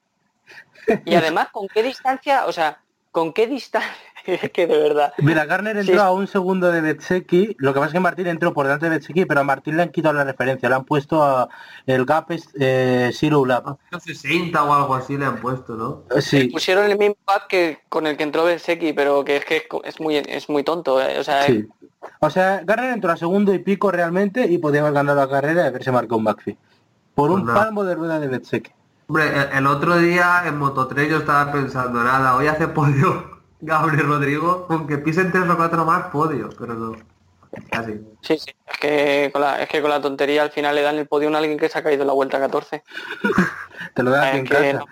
Y además, ¿con qué distancia? O sea, ¿con qué distancia? es que de verdad. Mira, Garner entró Sí. a un segundo de Betseki, lo que pasa es que Martín entró por delante de Betseki, pero a Martín le han quitado la referencia, le han puesto a el gap es eh, Zero Lap. 60 o algo así le han puesto, ¿no? Eh, Sí, Pusieron el mismo pack que con el que entró Berseki, pero que es que es muy es muy tonto. eh, O sea, sí. O sea, Garner entró a segundo y pico realmente y podía haber ganado la carrera y haberse marcado un backflip. Por un nada. palmo de rueda de Betseki. Hombre, el, el otro día en Moto 3 yo estaba pensando, nada, hoy hace podio Gabriel Rodrigo, con que pisen tres o cuatro más podio, pero no. Casi. sí, sí. Es que, con la, es que con la tontería al final le dan el podio a alguien que se ha caído en la vuelta 14. Te lo das en casa.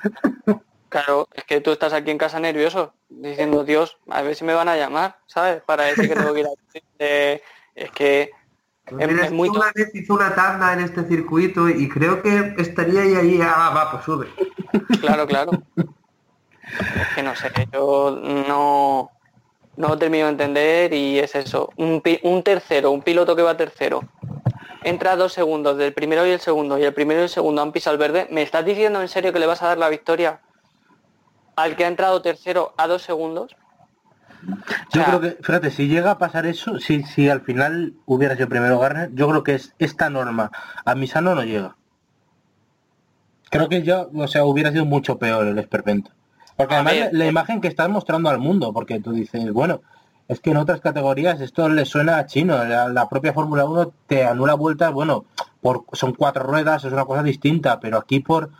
Claro, es que tú estás aquí en casa nervioso, diciendo, Dios, a ver si me van a llamar, ¿sabes? Para decir que tengo que ir a... Eh, es que Pues Es- es muy una vez hizo una tanda en este circuito y creo que estaría ahí, ahí, ah, va, pues sube. Claro, claro. Que no sé, yo no, no lo termino de entender y es eso. Un, un tercero, un piloto que va tercero, entra dos segundos del primero y el segundo, y el primero y el segundo han pisado el verde. ¿Me estás diciendo en serio que le vas a dar la victoria al que ha entrado tercero a dos segundos? Yo sea- creo que, fíjate, si llega a pasar eso, si, si al final hubiera sido primero Garner, yo creo que es esta norma a Misano no llega. Creo que yo, o sea, hubiera sido mucho peor el esperpento. Porque A además ver, la eh. imagen que estás mostrando al mundo, porque tú dices, bueno, es que en otras categorías esto le suena a chino, la, la propia Fórmula 1 te anula vueltas, bueno, por son cuatro ruedas, es una cosa distinta, pero aquí por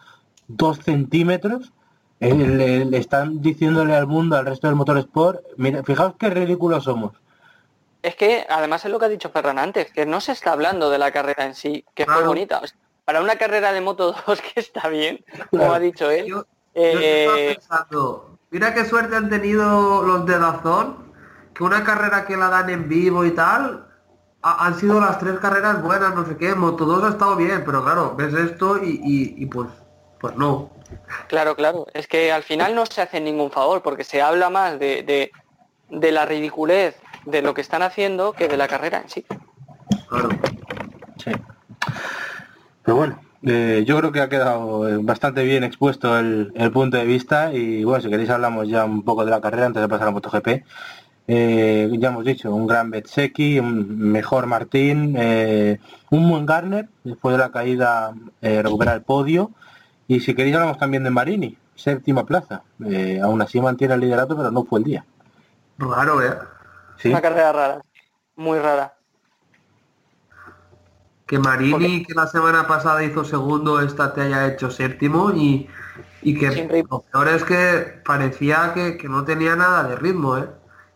dos centímetros eh, le, le están diciéndole al mundo, al resto del motorsport, mira, fijaos qué ridículos somos. Es que además es lo que ha dicho Ferran antes, que no se está hablando de la carrera en sí, que fue Claro. bonita. O sea, para una carrera de Moto 2 que está bien, como Claro. ha dicho él, Yo, yo eh, estaba pensando, mira qué suerte han tenido los de Dazón, que una carrera que la dan en vivo y tal, ha- han sido las tres carreras buenas, no sé qué, Moto 2 ha estado bien, pero claro, ves esto y, y- y pues, pues no. Claro, claro. Es que al final no se hace ningún favor porque se habla más de, de, de la ridiculez de lo que están haciendo que de la carrera en sí. Claro. Sí. Pero bueno, eh, yo creo que ha quedado eh, bastante bien expuesto el, el punto de vista y bueno, si queréis hablamos ya un poco de la carrera antes de pasar a MotoGP. Eh, ya hemos dicho, un gran Betseki, un mejor Martín, eh, un buen Garner, después de la caída eh, recupera el podio. Y si queréis hablamos también de Marini, séptima plaza. Eh, aún así mantiene el liderato, pero no fue el día. Raro, ¿eh? Sí, Una carrera rara, muy rara. Que Marini, que la semana pasada hizo segundo, esta te haya hecho séptimo y, y que lo peor es que parecía que, que no tenía nada de ritmo, ¿eh?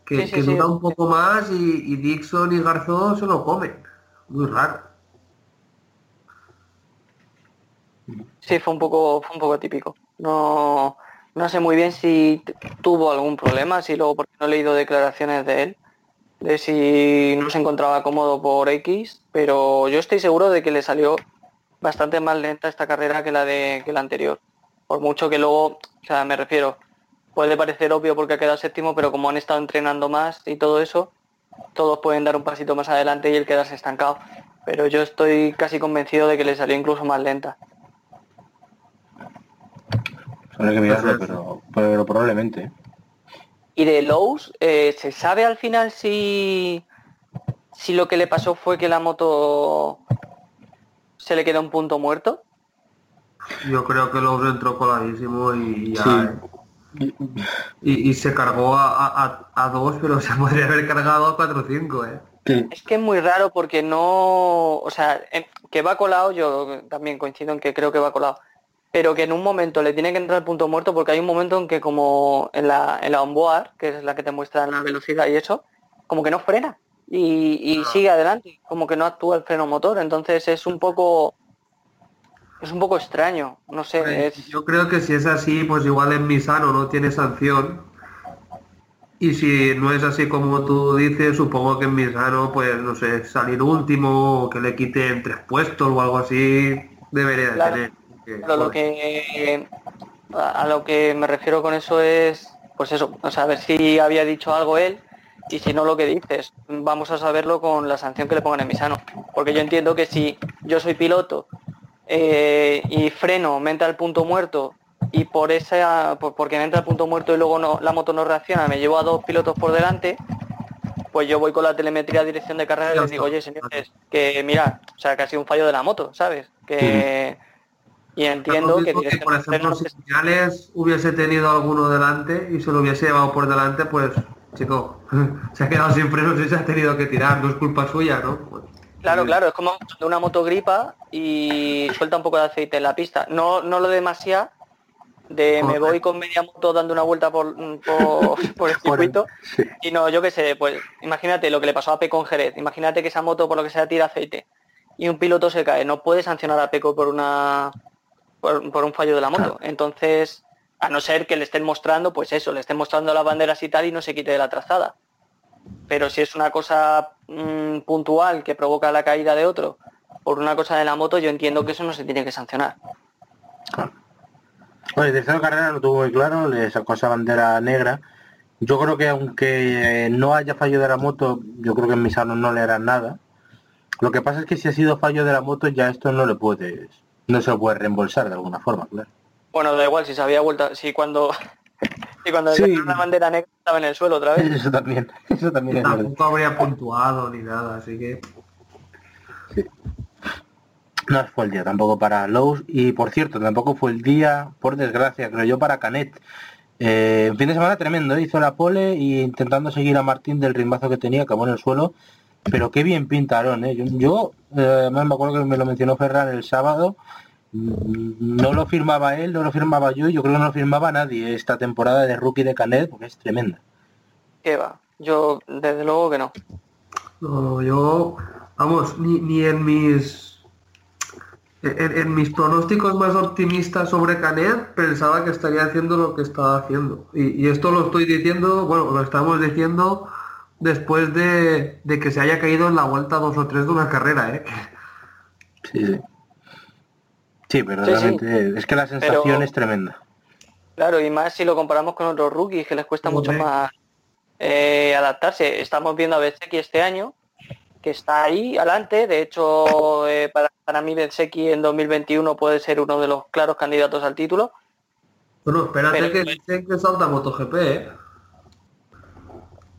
Que, Sí, sí, que sí. dura un poco más y, y Dixon y Garzón se lo comen. Muy raro. Sí, fue un poco, fue un poco típico. No, no sé muy bien si tuvo algún problema, si luego porque no he leído declaraciones de él, de si no se encontraba cómodo por X, pero yo estoy seguro de que le salió bastante más lenta esta carrera que la de que la anterior. Por mucho que luego, o sea, me refiero, puede parecer obvio porque ha quedado séptimo, pero como han estado entrenando más y todo eso, todos pueden dar un pasito más adelante y él quedarse estancado. Pero yo estoy casi convencido de que le salió incluso más lenta. habrá que mirarlo, pero, pero probablemente. Y de Lowe's, eh, ¿se sabe al final si, si lo que le pasó fue que la moto se le quedó un punto muerto? Yo creo que Lowe's entró coladísimo y ya. Sí. ¿eh? Y, y se cargó a, a- a- dos, pero se podría haber cargado a cuatro o cinco, ¿eh? Sí. Es que es muy raro porque no, o sea, que va colado, yo también coincido en que creo que va colado, pero que en un momento le tiene que entrar el punto muerto porque hay un momento en que como en la, en la onboard, que es la que te muestra la velocidad y eso, como que no frena y, y sigue adelante, como que no actúa el freno motor, entonces es un poco, es un poco extraño, no sé, es, Yo creo que si es así, pues igual en Misano no tiene sanción. Y si no es así como tú dices, supongo que en Misano, pues no sé, salir último o que le quiten tres puestos o algo así, debería de tener. Pero lo que a lo que me refiero con eso es, pues eso, o sea, a ver si había dicho algo él y si no lo que dices, vamos a saberlo con la sanción que le pongan en Misano. Porque yo entiendo que si yo soy piloto eh, y freno, me entra el punto muerto y por esa, por- porque me entra el punto muerto y luego no, la moto no reacciona, me llevo a dos pilotos por delante, pues yo voy con la telemetría a dirección de carrera y les digo, oye señores, que mira, o sea, que ha sido un fallo de la moto, ¿sabes? Que y entiendo que que, por ejemplo, si Viñales hubiese tenido alguno delante y se lo hubiese llevado por delante, pues, chico, se ha quedado sin frenos y se ha tenido que tirar, no es culpa suya, ¿no? Pues, Claro, claro, es como cuando una moto gripa y suelta un poco de aceite en la pista. No, no lo demasiado de me voy con media moto dando una vuelta por, por, por el circuito, Sí. y no, yo qué sé, pues imagínate lo que le pasó a Peco en Jerez, imagínate que esa moto por lo que sea tira aceite y un piloto se cae, no puede sancionar a Peco por una por, por un fallo de la moto. Entonces, a no ser que le estén mostrando, pues eso, le estén mostrando las banderas y tal y no se quite de la trazada. Pero si es una cosa mm, puntual que provoca la caída de otro por una cosa de la moto, yo entiendo que eso no se tiene que sancionar. Bueno, el tercero carrera lo tuvo muy claro, le sacó esa bandera negra. Yo creo que aunque no haya fallo de la moto, yo creo que en Misano no le harán nada. Lo que pasa es que si ha sido fallo de la moto, ya esto no le puedes, no se lo puede reembolsar de alguna forma, claro. Bueno, da igual si se había vuelto, si cuando si cuando Sí. la bandera negra estaba en el suelo otra vez. Eso también, eso también es verdad. Tampoco habría puntuado ni nada, así que... No fue el día tampoco para Lowe's y por cierto tampoco fue el día, por desgracia, creo yo, para Canet. Eh, fin de semana tremendo, hizo la pole y intentando seguir a Martín del rimbazo que tenía, acabó en el suelo, pero qué bien pintaron, ¿eh? Yo, yo, eh, me acuerdo que me lo mencionó Ferran el sábado, mm, no lo firmaba él, no lo firmaba yo, y yo creo que no lo firmaba nadie esta temporada de rookie de Canet, porque es tremenda. ¿Qué va? Yo desde luego que no. No, yo, vamos, ni, ni en mis en, en mis pronósticos más optimistas sobre Canet pensaba que estaría haciendo lo que estaba haciendo. Y, y esto lo estoy diciendo, bueno, lo estamos diciendo después de, de que se haya caído en la vuelta dos o tres de una carrera, ¿eh? Sí, sí. Sí, pero Sí, sí. realmente es que la sensación Pero- es tremenda. Claro, y más si lo comparamos con otros rookies que les cuesta mucho más eh, adaptarse. Estamos viendo a Bezeki este año, que está ahí adelante. De hecho, eh, para, para mí Bezeki en 2021 puede ser uno de los claros candidatos al título. Bueno, espérate Pero- que dicen que salta MotoGP, ¿eh?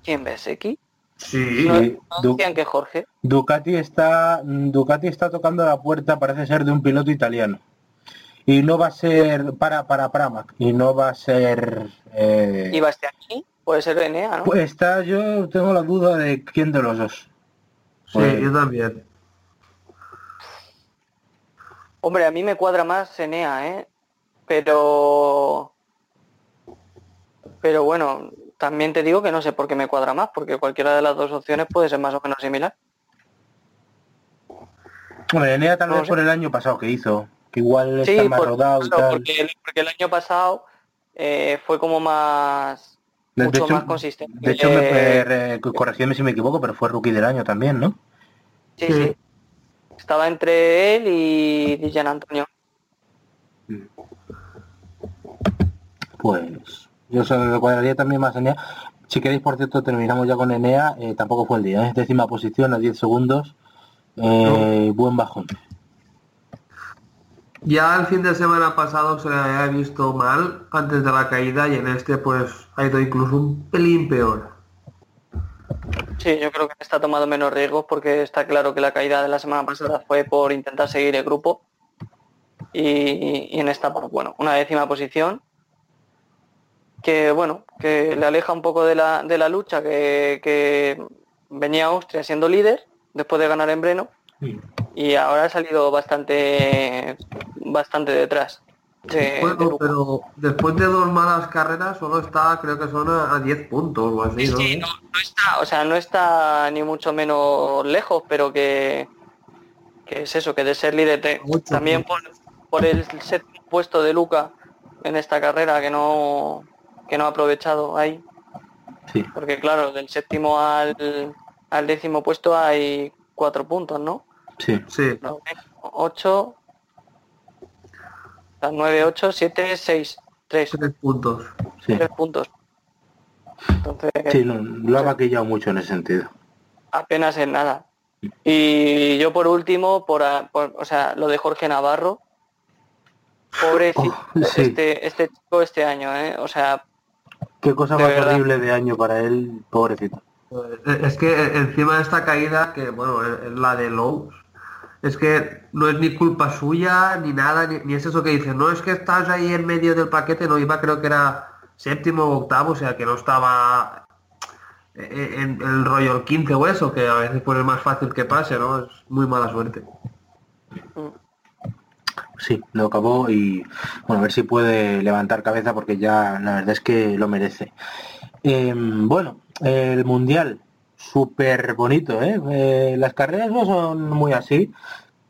¿Quién Bezeki? Sí. No, Sí, no Du- decían que Jorge. Ducati está Ducati está tocando la puerta parece ser de un piloto italiano y no va a ser para para Pramac y no va a ser eh, Y Bastianini, puede ser Enea, ¿no? pues está yo tengo la duda de quién de los dos Sí, Pues- yo también. Hombre, a mí me cuadra más Enea, ¿eh? Pero... Pero bueno, también te digo que no sé por qué me cuadra más, porque cualquiera de las dos opciones puede ser más o menos similar. bueno Enea tal No vez sé. por el año pasado que hizo que igual Sí, está más por- rodado y claro, tal porque, el, porque el año pasado eh, fue como más... de, de mucho hecho, más consistente. de hecho me Eh, corregidme si me equivoco pero fue rookie del año también no sí, sí. Estaba entre él y Dijan Antonio. Pues yo se cuadraría también más Enea. Si queréis, por cierto, terminamos ya con Enea. eh, tampoco fue el día, ¿eh? décima posición a 10 segundos. Eh, Buen bajón. Ya el fin de semana pasado se le había visto mal antes de la caída y en este pues ha ido incluso un pelín peor. Sí, yo creo que está tomando menos riesgos porque está claro que la caída de la semana pasada fue por intentar seguir el grupo. Y, y en esta, pues bueno, una décima posición que bueno, que le aleja un poco de la, de la lucha que, que venía Austria siendo líder después de ganar en Breno y ahora ha salido bastante bastante detrás. de- Bueno, pero después de dos malas carreras solo está, creo que son a, a 10 puntos o así, ¿no? Sí, no, no está, o sea, no está ni mucho menos lejos, pero que, que es eso, que de ser líder también por, por el séptimo puesto de Luca en esta carrera que no que no ha aprovechado ahí. Sí, Porque claro, del séptimo al, al décimo puesto hay cuatro puntos, ¿no? sí. Sí, 8, 9, 8, 7, 6, 3, tres puntos. Sí, 3 puntos. Entonces, sí lo ha maquillado mucho en ese sentido. apenas es nada. Y yo por último, por, o sea, lo de Jorge Navarro, pobrecito, Oh, sí. este, este chico este año, ¿eh? O sea, Qué cosa De más verdad. horrible de año para él, pobrecito. Eh, Es que eh, encima de esta caída, que bueno, es la de Lowe's, es que no es ni culpa suya, ni nada, ni, ni es eso que dice, no es que estás ahí en medio del paquete, no iba, creo que era séptimo o octavo, o sea que no estaba eh, en el rollo el 15 o eso, que a veces pues es más fácil que pase, ¿no? Es muy mala suerte. Sí, lo acabó y bueno, a ver si puede levantar cabeza porque ya la verdad es que lo merece. Eh, bueno, el mundial, súper bonito, ¿eh? Eh, Las carreras no son muy así,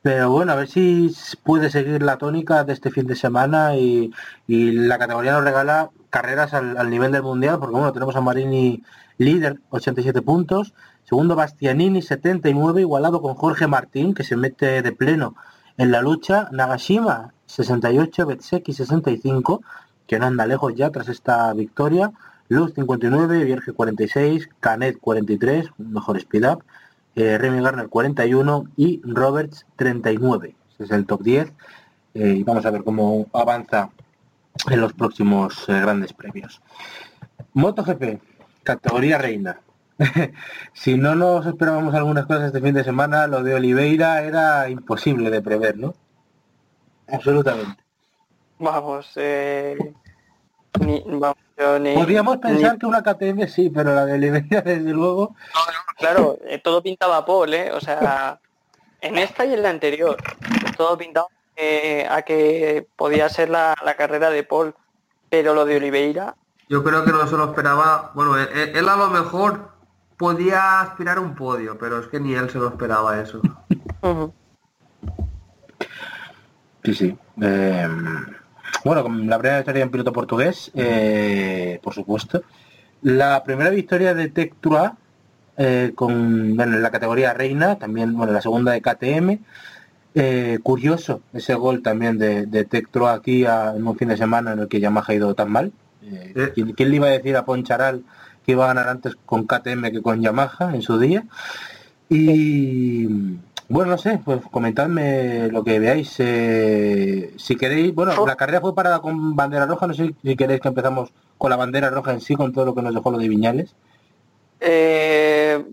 pero bueno, a ver si puede seguir la tónica de este fin de semana y, y la categoría nos regala carreras al, al nivel del mundial, porque bueno, tenemos a Marini líder, 87 puntos, segundo Bastianini, 79, igualado con Jorge Martín, que se mete de pleno en la lucha, Nagashima 68, Betseki 65, que no anda lejos ya tras esta victoria, Luz 59, Vierge 46, Canet 43, un mejor speed up, eh, Remy Garner 41 y Roberts 39. Ese es el top 10 eh, y vamos a ver cómo avanza en los próximos eh, grandes premios. MotoGP, categoría reina. si no nos esperábamos algunas cosas este fin de semana, lo de Oliveira era imposible de prever, ¿no? Absolutamente. vamos, eh, ni, vamos, yo ni- Podríamos ni- pensar que una KTM sí, pero la de Oliveira desde luego claro, eh, todo pintaba a Paul, ¿eh? O sea, en esta y en la anterior, todo pintaba eh, a que podía ser la, la carrera de Paul, pero lo de Oliveira, Yo creo que no se lo esperaba, bueno, él, él a lo mejor podía aspirar a un podio, pero es que ni él se lo esperaba eso. Sí, sí. Eh, bueno, con la primera victoria en piloto portugués, eh, por supuesto. La primera victoria de Tech Trois, eh, con, bueno, en la categoría reina, también, bueno, la segunda de KTM. Eh, curioso ese gol también de, de Tech Trois aquí a- en un fin de semana en el que Yamaha ha ido tan mal. Eh, Sí. ¿quién, quién le iba a decir a Poncharal que iba a ganar antes con KTM que con Yamaha en su día? Y bueno, no sé, pues comentadme lo que veáis. eh, si queréis, bueno, la carrera fue parada con bandera roja, no sé si queréis que empezamos con la bandera roja en sí, con todo lo que nos dejó lo de Viñales. Eh,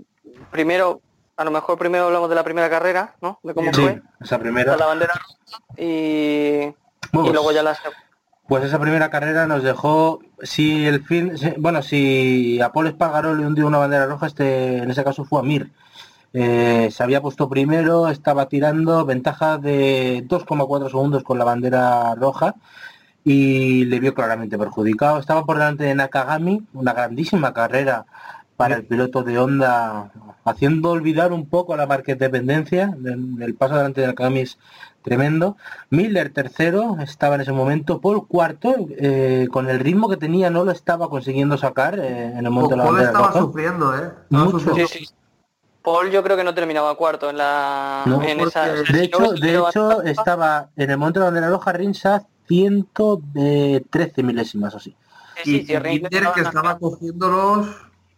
primero, a lo mejor primero hablamos de la primera carrera, ¿no? De cómo Sí, fue. esa primera. La bandera roja y, Bueno, y luego ya la segunda. Pues esa primera carrera nos dejó, si el fin, bueno, si a Paul Espargaró le hundió una bandera roja, este, en ese caso fue a Mir. Eh, se había puesto primero, estaba tirando ventaja de 2,4 segundos con la bandera roja y le vio claramente perjudicado. Estaba por delante de Nakagami, una grandísima carrera para el piloto de Honda, haciendo olvidar un poco la marca dependencia. del el paso delante de Nakagami es tremendo. Miller tercero, estaba en ese momento. Paul cuarto, eh, con el ritmo que tenía no lo estaba consiguiendo sacar eh, en el momento de la Paul estaba roja. sufriendo, ¿eh? Estaba Mucho. sufriendo. Sí, sí. Paul yo creo que no terminaba cuarto en la No, en porque- esa. o sea, De si hecho, no de hecho estaba en el momento de la bandera roja Rins a 113 milésimas o así. Sí, Y, estaba que estaba cogiéndolos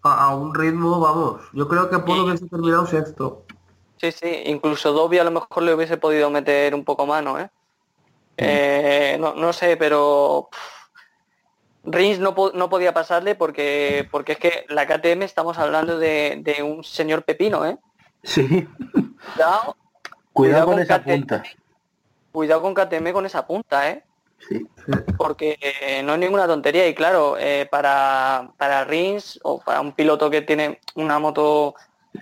a, a un ritmo, vamos, yo creo que Paul hubiese terminado sexto. Sí, sí, incluso Dobby a lo mejor le hubiese podido meter un poco mano, ¿eh? Eh, no, no sé, pero pff, Rins no, po- no podía pasarle porque porque es que la KTM estamos hablando de, de un señor pepino, ¿eh? Sí, Cuidado, cuidado con con esa KTM. punta. cuidado con KTM con esa punta, ¿eh? Sí. porque eh, no es ninguna tontería y claro, eh, para, para Rins o para un piloto que tiene una moto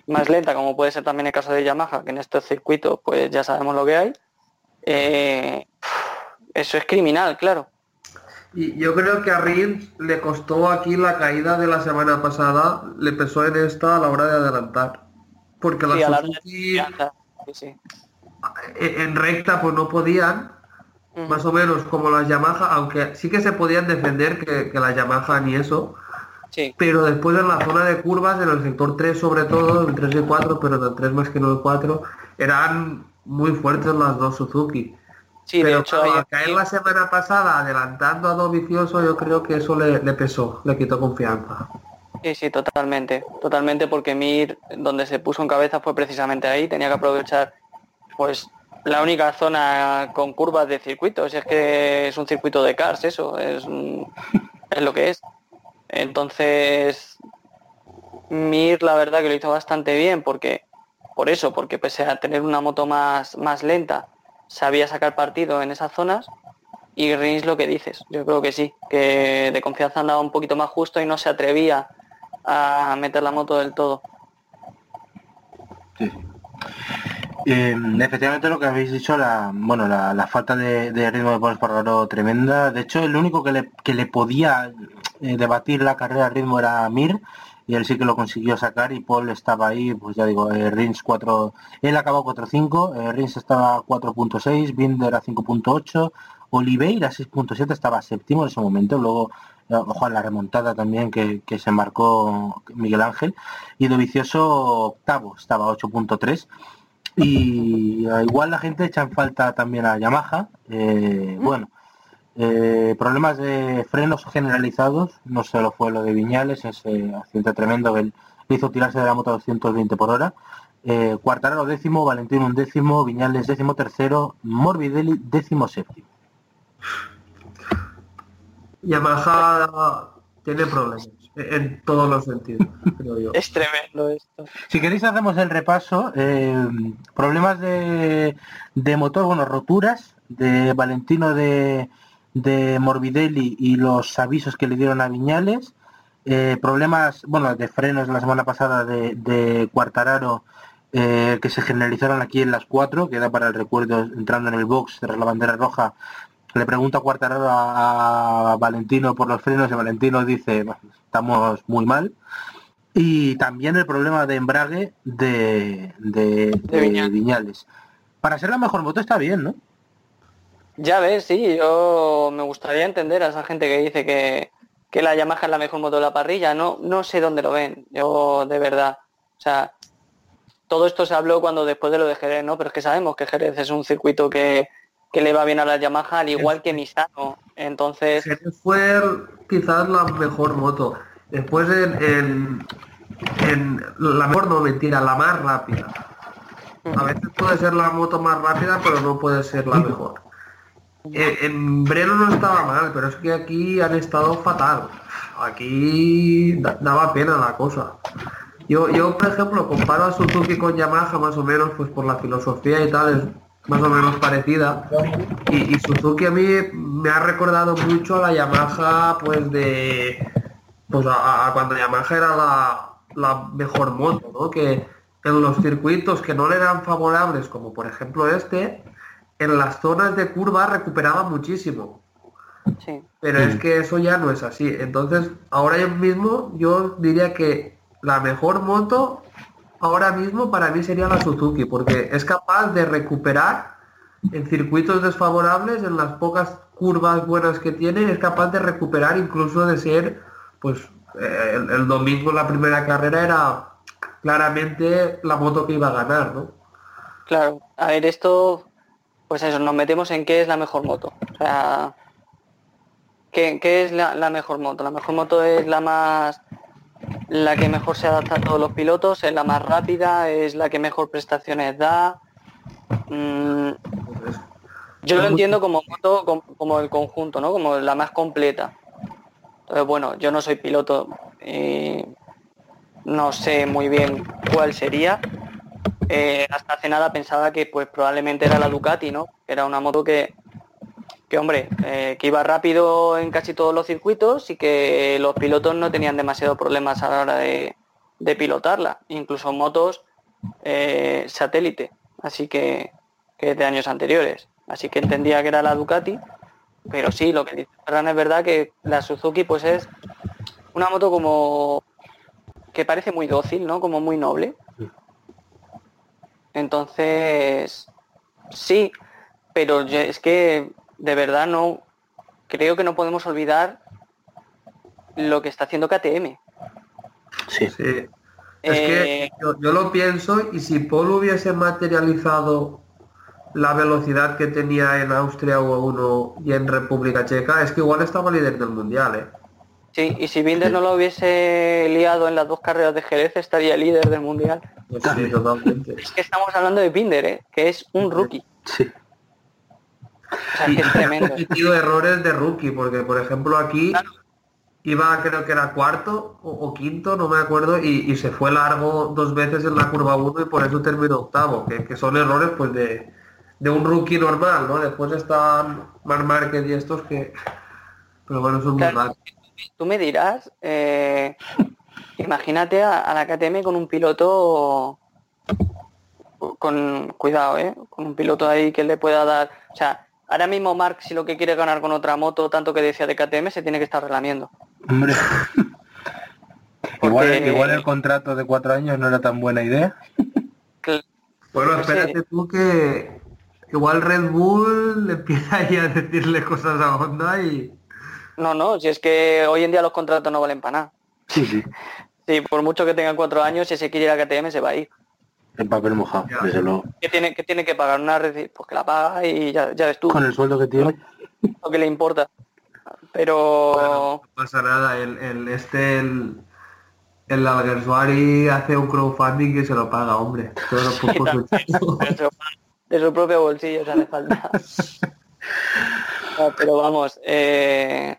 más lenta, como puede ser también el caso de Yamaha, que en estos circuitos pues ya sabemos lo que hay, eh, eso es criminal, claro. Y yo creo que a Rins le costó aquí la caída de la semana pasada, le pesó en esta a la hora de adelantar. Porque Sí, la Suzuki sí. en recta pues no podían, más o menos como las Yamaha, aunque sí que se podían defender que, que las Yamaha ni eso, Sí, pero después en la zona de curvas, en el sector 3 sobre todo, el 3 y 4, pero en el 3 más que en el 4, eran muy fuertes las dos Suzuki. sí, de pero hecho claro, hay- al caer la semana pasada adelantando a Dovicioso, yo creo que eso le, le pesó, le quitó confianza. Sí, sí, totalmente. Totalmente porque Mir, donde se puso en cabeza fue precisamente ahí. Tenía que aprovechar, pues, la única zona con curvas de circuito. Si es que es un circuito de cars, eso, es, es lo que es. Entonces, Mir, la verdad que lo hizo bastante bien porque, por eso, porque pese a tener una moto más, más lenta, sabía sacar partido en esas zonas. Y Rins lo que dices, yo creo que sí, que de confianza andaba un poquito más justo y no se atrevía a meter la moto del todo. Eh, efectivamente lo que habéis dicho, la, bueno, la, la falta de, ritmo de Paul Espargaró tremenda. De hecho, el único que le, que le podía eh, debatir la carrera al ritmo era Mir, y él sí que lo consiguió sacar y Paul estaba ahí, pues ya digo, eh, Rins 4, él acabó 4.5, eh, Rins estaba a 4.6, Binder a 5.8, Oliveira 6.7 estaba séptimo en ese momento, luego eh, ojo a la remontada también que, que se embarcó Miguel Ángel y Dovicioso octavo, estaba a 8.3 y eh, igual la gente echa en falta también a Yamaha, eh, bueno, eh, problemas de frenos generalizados, no solo fue lo de Viñales, ese accidente tremendo que le hizo tirarse de la moto a 220 por hora. Eh, Cuartararo décimo, Valentino undécimo, Viñales décimo tercero, Morbidelli décimo séptimo. Yamaha tiene problemas en todos los sentidos, creo yo. Es tremendo esto. Si queréis hacemos el repaso. eh, problemas de, de motor, bueno, roturas de Valentino de, de Morbidelli y los avisos que le dieron a Viñales. eh, problemas, bueno, de frenos la semana pasada de, de Cuartararo eh, que se generalizaron aquí en las cuatro, queda para el recuerdo entrando en el box tras la bandera roja. Le pregunta Cuartararo a, a Valentino por los frenos y Valentino dice, "Bah, estamos muy mal. Y también el problema de embrague de, de, de Viñales. Viñales. Para ser la mejor moto está bien, ¿no? Ya ves, sí, yo me gustaría entender a esa gente que dice que, que la Yamaha es la mejor moto de la parrilla. No, no sé dónde lo ven, yo de verdad. O sea, todo esto se habló cuando después de lo de Jerez, ¿no? Pero es que sabemos que Jerez es un circuito que, que le va bien a la Yamaha, al igual que Misano. Entonces, fue quizás la mejor moto. Después en, en, en la mejor no mentira, la más rápida. A veces puede ser la moto más rápida, pero no puede ser la mejor. En, en Breno no estaba mal, pero es que aquí han estado fatal. Aquí da- daba pena la cosa. Yo, yo, por ejemplo, comparo a Suzuki con Yamaha más o menos, pues por la filosofía y tal, es más o menos parecida. Y, y Suzuki a mí me ha recordado mucho a la Yamaha, pues de, pues a, a cuando Yamaha era la, la mejor moto, ¿no? Que en los circuitos que no le eran favorables, como por ejemplo este, en las zonas de curva recuperaba muchísimo. sí. Pero es que eso ya no es así. Entonces, ahora mismo yo diría que la mejor moto ahora mismo para mí sería la Suzuki, porque es capaz de recuperar en circuitos desfavorables, en las pocas curvas buenas que tiene, es capaz de recuperar incluso de ser, pues eh, el, domingo la primera carrera era claramente la moto que iba a ganar, ¿no? Claro, a ver, esto, pues eso, nos metemos en qué es la mejor moto. O sea, ¿qué, qué es la mejor moto? La mejor moto es la más, la que mejor se adapta a todos los pilotos, es la más rápida, es la que mejor prestaciones da. Mm, yo lo entiendo como moto, como, como el conjunto, ¿no? Como la más completa. Entonces, bueno, yo no soy piloto, y no sé muy bien cuál sería. Eh, hasta hace nada pensaba que pues probablemente era la Ducati, ¿no? Era una moto que, que hombre, eh, que iba rápido en casi todos los circuitos y que los pilotos no tenían demasiados problemas a la hora de, de pilotarla, incluso motos eh, satélite, así que, que de años anteriores. Así que entendía que era la Ducati, pero sí, lo que dice Ferran es verdad que la Suzuki pues es una moto como que parece muy dócil, ¿no? Como muy noble. Entonces, sí, pero es que de verdad no creo que no podemos olvidar lo que está haciendo KTM. Sí. Sí. Es que Eh, yo, yo lo pienso y si Paul hubiese materializado la velocidad que tenía en Austria U1 y en República Checa, es que igual estaba líder del mundial, ¿eh? sí, y si Binder no lo hubiese liado en las dos carreras de Jerez, estaría líder del mundial. Pues sí, totalmente. Es que estamos hablando de Binder, ¿eh? que es un rookie. Sí. O sea, que es Ha tremendo. cometido errores de rookie, porque por ejemplo aquí Claro. iba, creo que era cuarto o, o quinto, no me acuerdo, y, y se fue largo dos veces en la curva 1 y por eso terminó octavo, que, que son errores pues de, de un rookie normal, ¿no? Después están Marc Márquez y estos que... Pero bueno, son muy Claro. raros. Tú me dirás, eh, imagínate a, a la KTM con un piloto con cuidado, ¿eh? Con un piloto ahí que le pueda dar. O sea, ahora mismo Mark, si lo que quiere ganar con otra moto, tanto que decía de KTM, se tiene que estar relamiendo. Hombre. igual, Porque- igual el contrato de cuatro años no era tan buena idea. Bueno, espérate tú que igual Red Bull le empieza ahí a decirle cosas a Honda y... No, no, si es que hoy en día los contratos no valen para nada. Sí, sí. Sí, por mucho que tengan cuatro años, si se quiere ir a KTM se va a ir. El papel mojado, Ya. desde luego. ¿Qué tiene, qué tiene que pagar? Una reci- Pues que la paga y ya, ya ves tú Con el sueldo que tiene. lo que le importa. Pero No pasa nada, el, el este, el, el Alguersuari hace un crowdfunding y se lo paga, hombre. Todo por de su, de su propio bolsillo se hace falta. No, pero vamos, eh,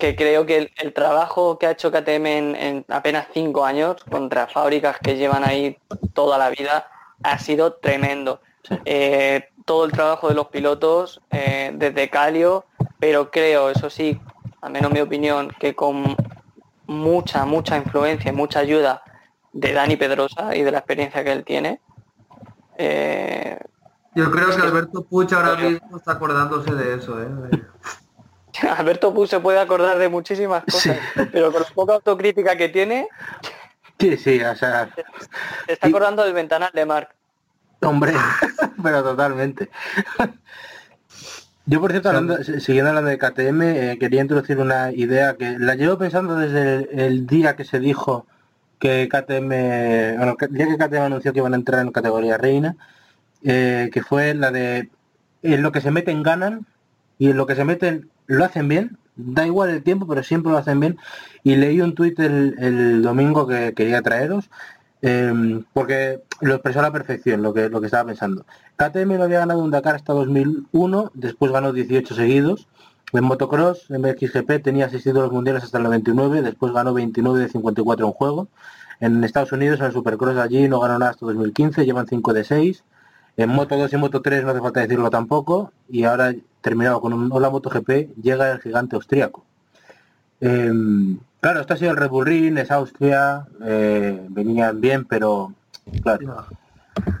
que creo que el, el trabajo que ha hecho KTM en, en apenas cinco años contra fábricas que llevan ahí toda la vida ha sido tremendo. Eh, todo el trabajo de los pilotos eh, desde Calio, pero creo, eso sí, al menos mi opinión, que con mucha, mucha influencia y mucha ayuda de Dani Pedrosa y de la experiencia que él tiene, eh, Yo creo que Alberto Puch ahora mismo está acordándose de eso, ¿eh? Alberto Puz se puede acordar de muchísimas cosas, pero con la poca autocrítica que tiene, Sí, sí, o sea, se está acordando del ventanal de Mark. hombre, pero totalmente. Yo, por cierto, hablando- siguiendo hablando de KTM, eh, quería introducir una idea que la llevo pensando desde el, el día que se dijo que KTM, bueno, el día que KTM anunció que iban a entrar en categoría reina, eh, que fue la de en lo que se meten ganan y en lo que se meten lo hacen bien, da igual el tiempo, pero siempre lo hacen bien. Y leí un tuit el, domingo que quería traeros, eh, porque lo expresó a la perfección lo que, lo que estaba pensando. KTM no había ganado un Dakar hasta 2001, después ganó 18 seguidos. En motocross, en MXGP tenía seis títulos mundiales hasta el 99, después ganó 29 de 54 en juego. En Estados Unidos, en el Supercross allí no ganó nada hasta 2015, llevan 5 de 6. En Moto 2 y Moto 3 no hace falta decirlo tampoco. Y ahora terminado con un Hola MotoGP, llega el gigante austríaco. Em, claro, esto ha sido el Red Bull Ring, es Austria, eh, venían bien, pero claro.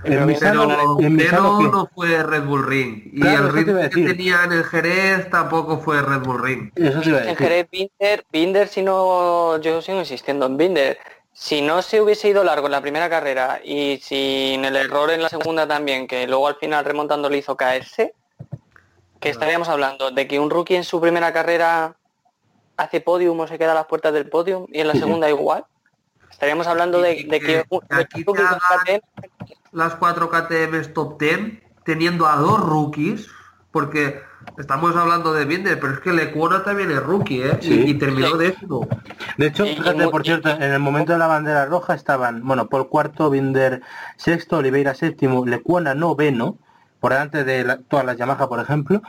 En mi Pero, en no fue Red Bull Ring. Y Claro, el te ritmo que decir. tenía en el Jerez tampoco fue Red Bull Ring. Eso te iba a En. Jerez, Binder, Binder, si no, yo sigo insistiendo en Binder. Si no se hubiese ido largo en la primera carrera y sin el error en la segunda también, que luego al final remontando le hizo caerse, que estaríamos hablando de que un rookie en su primera carrera hace podium o se queda a las puertas del podium y en la segunda igual. Estaríamos hablando de, de que de que KTM Las cuatro KTMs top 10 teniendo a dos rookies, porque estamos hablando de Binder, pero es que Lecuona también es rookie, ¿eh? Sí. Y, y terminó décimo. De hecho, Y- y fíjate, por cierto, en el momento de la bandera roja estaban, bueno, Paul cuarto, Binder sexto, Oliveira séptimo, Lecuona noveno, por delante de la- todas las Yamaha, por ejemplo.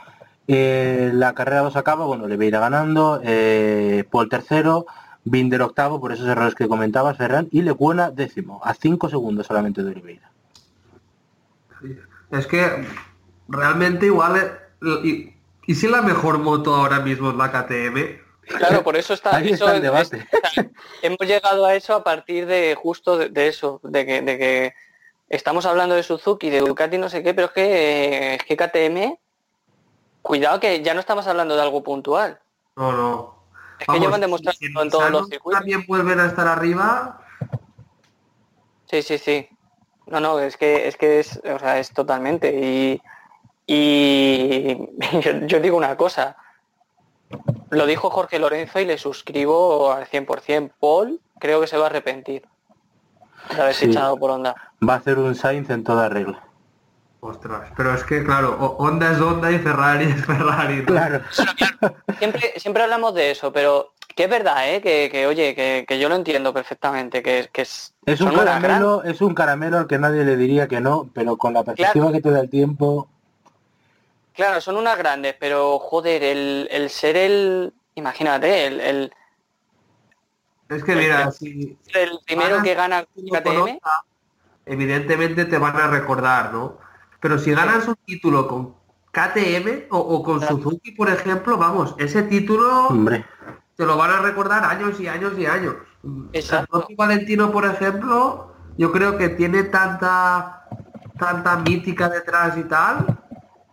Eh, la carrera 2 acaba, bueno, Oliveira ganando, eh, Paul tercero, Binder octavo, por esos errores que comentabas, Ferran, y Lecuona décimo, a 5 segundos solamente de Oliveira. Es que realmente igual... Y, y si la mejor moto ahora mismo es la KTM, Claro, por eso está, Ahí eso está el debate. hemos llegado a eso a partir de justo de, de eso, de que, de que estamos hablando de Suzuki, de Ducati, no sé qué, pero es que, eh, es que KTM, cuidado que ya no estamos hablando de algo puntual. no, no. Es que llevan demostrando si en todos los circuitos. También vuelven a estar arriba. Sí, sí, sí. No, no, es que es que es, o sea, es totalmente. Y, y yo, yo digo una cosa. lo dijo Jorge Lorenzo y le suscribo al 100%. Paul creo que se va a arrepentir de haberse Sí. echado por onda. Va a hacer un Sainz en toda regla. Ostras, pero es que claro, Honda es Honda y Ferrari es Ferrari. ¿no? Claro. Siempre, siempre hablamos de eso, pero que es verdad, ¿eh? que, que, oye, que, que yo lo entiendo perfectamente, que, que es, Es un gran- caramelo, es un caramelo al que nadie le diría que no, pero con la perspectiva que te da el tiempo, Claro, son unas grandes, pero joder, el, el ser el, imagínate, el, el, Es que mira, si el primero ganas que gana KTM, Honda, evidentemente te van a recordar, ¿no? Pero si ganas un título con KTM o, o con Claro. Suzuki, por ejemplo, vamos, ese título hombre, te lo van a recordar años y años y años. Exacto. El Valentino, por ejemplo, yo creo que tiene tanta tanta mítica detrás y tal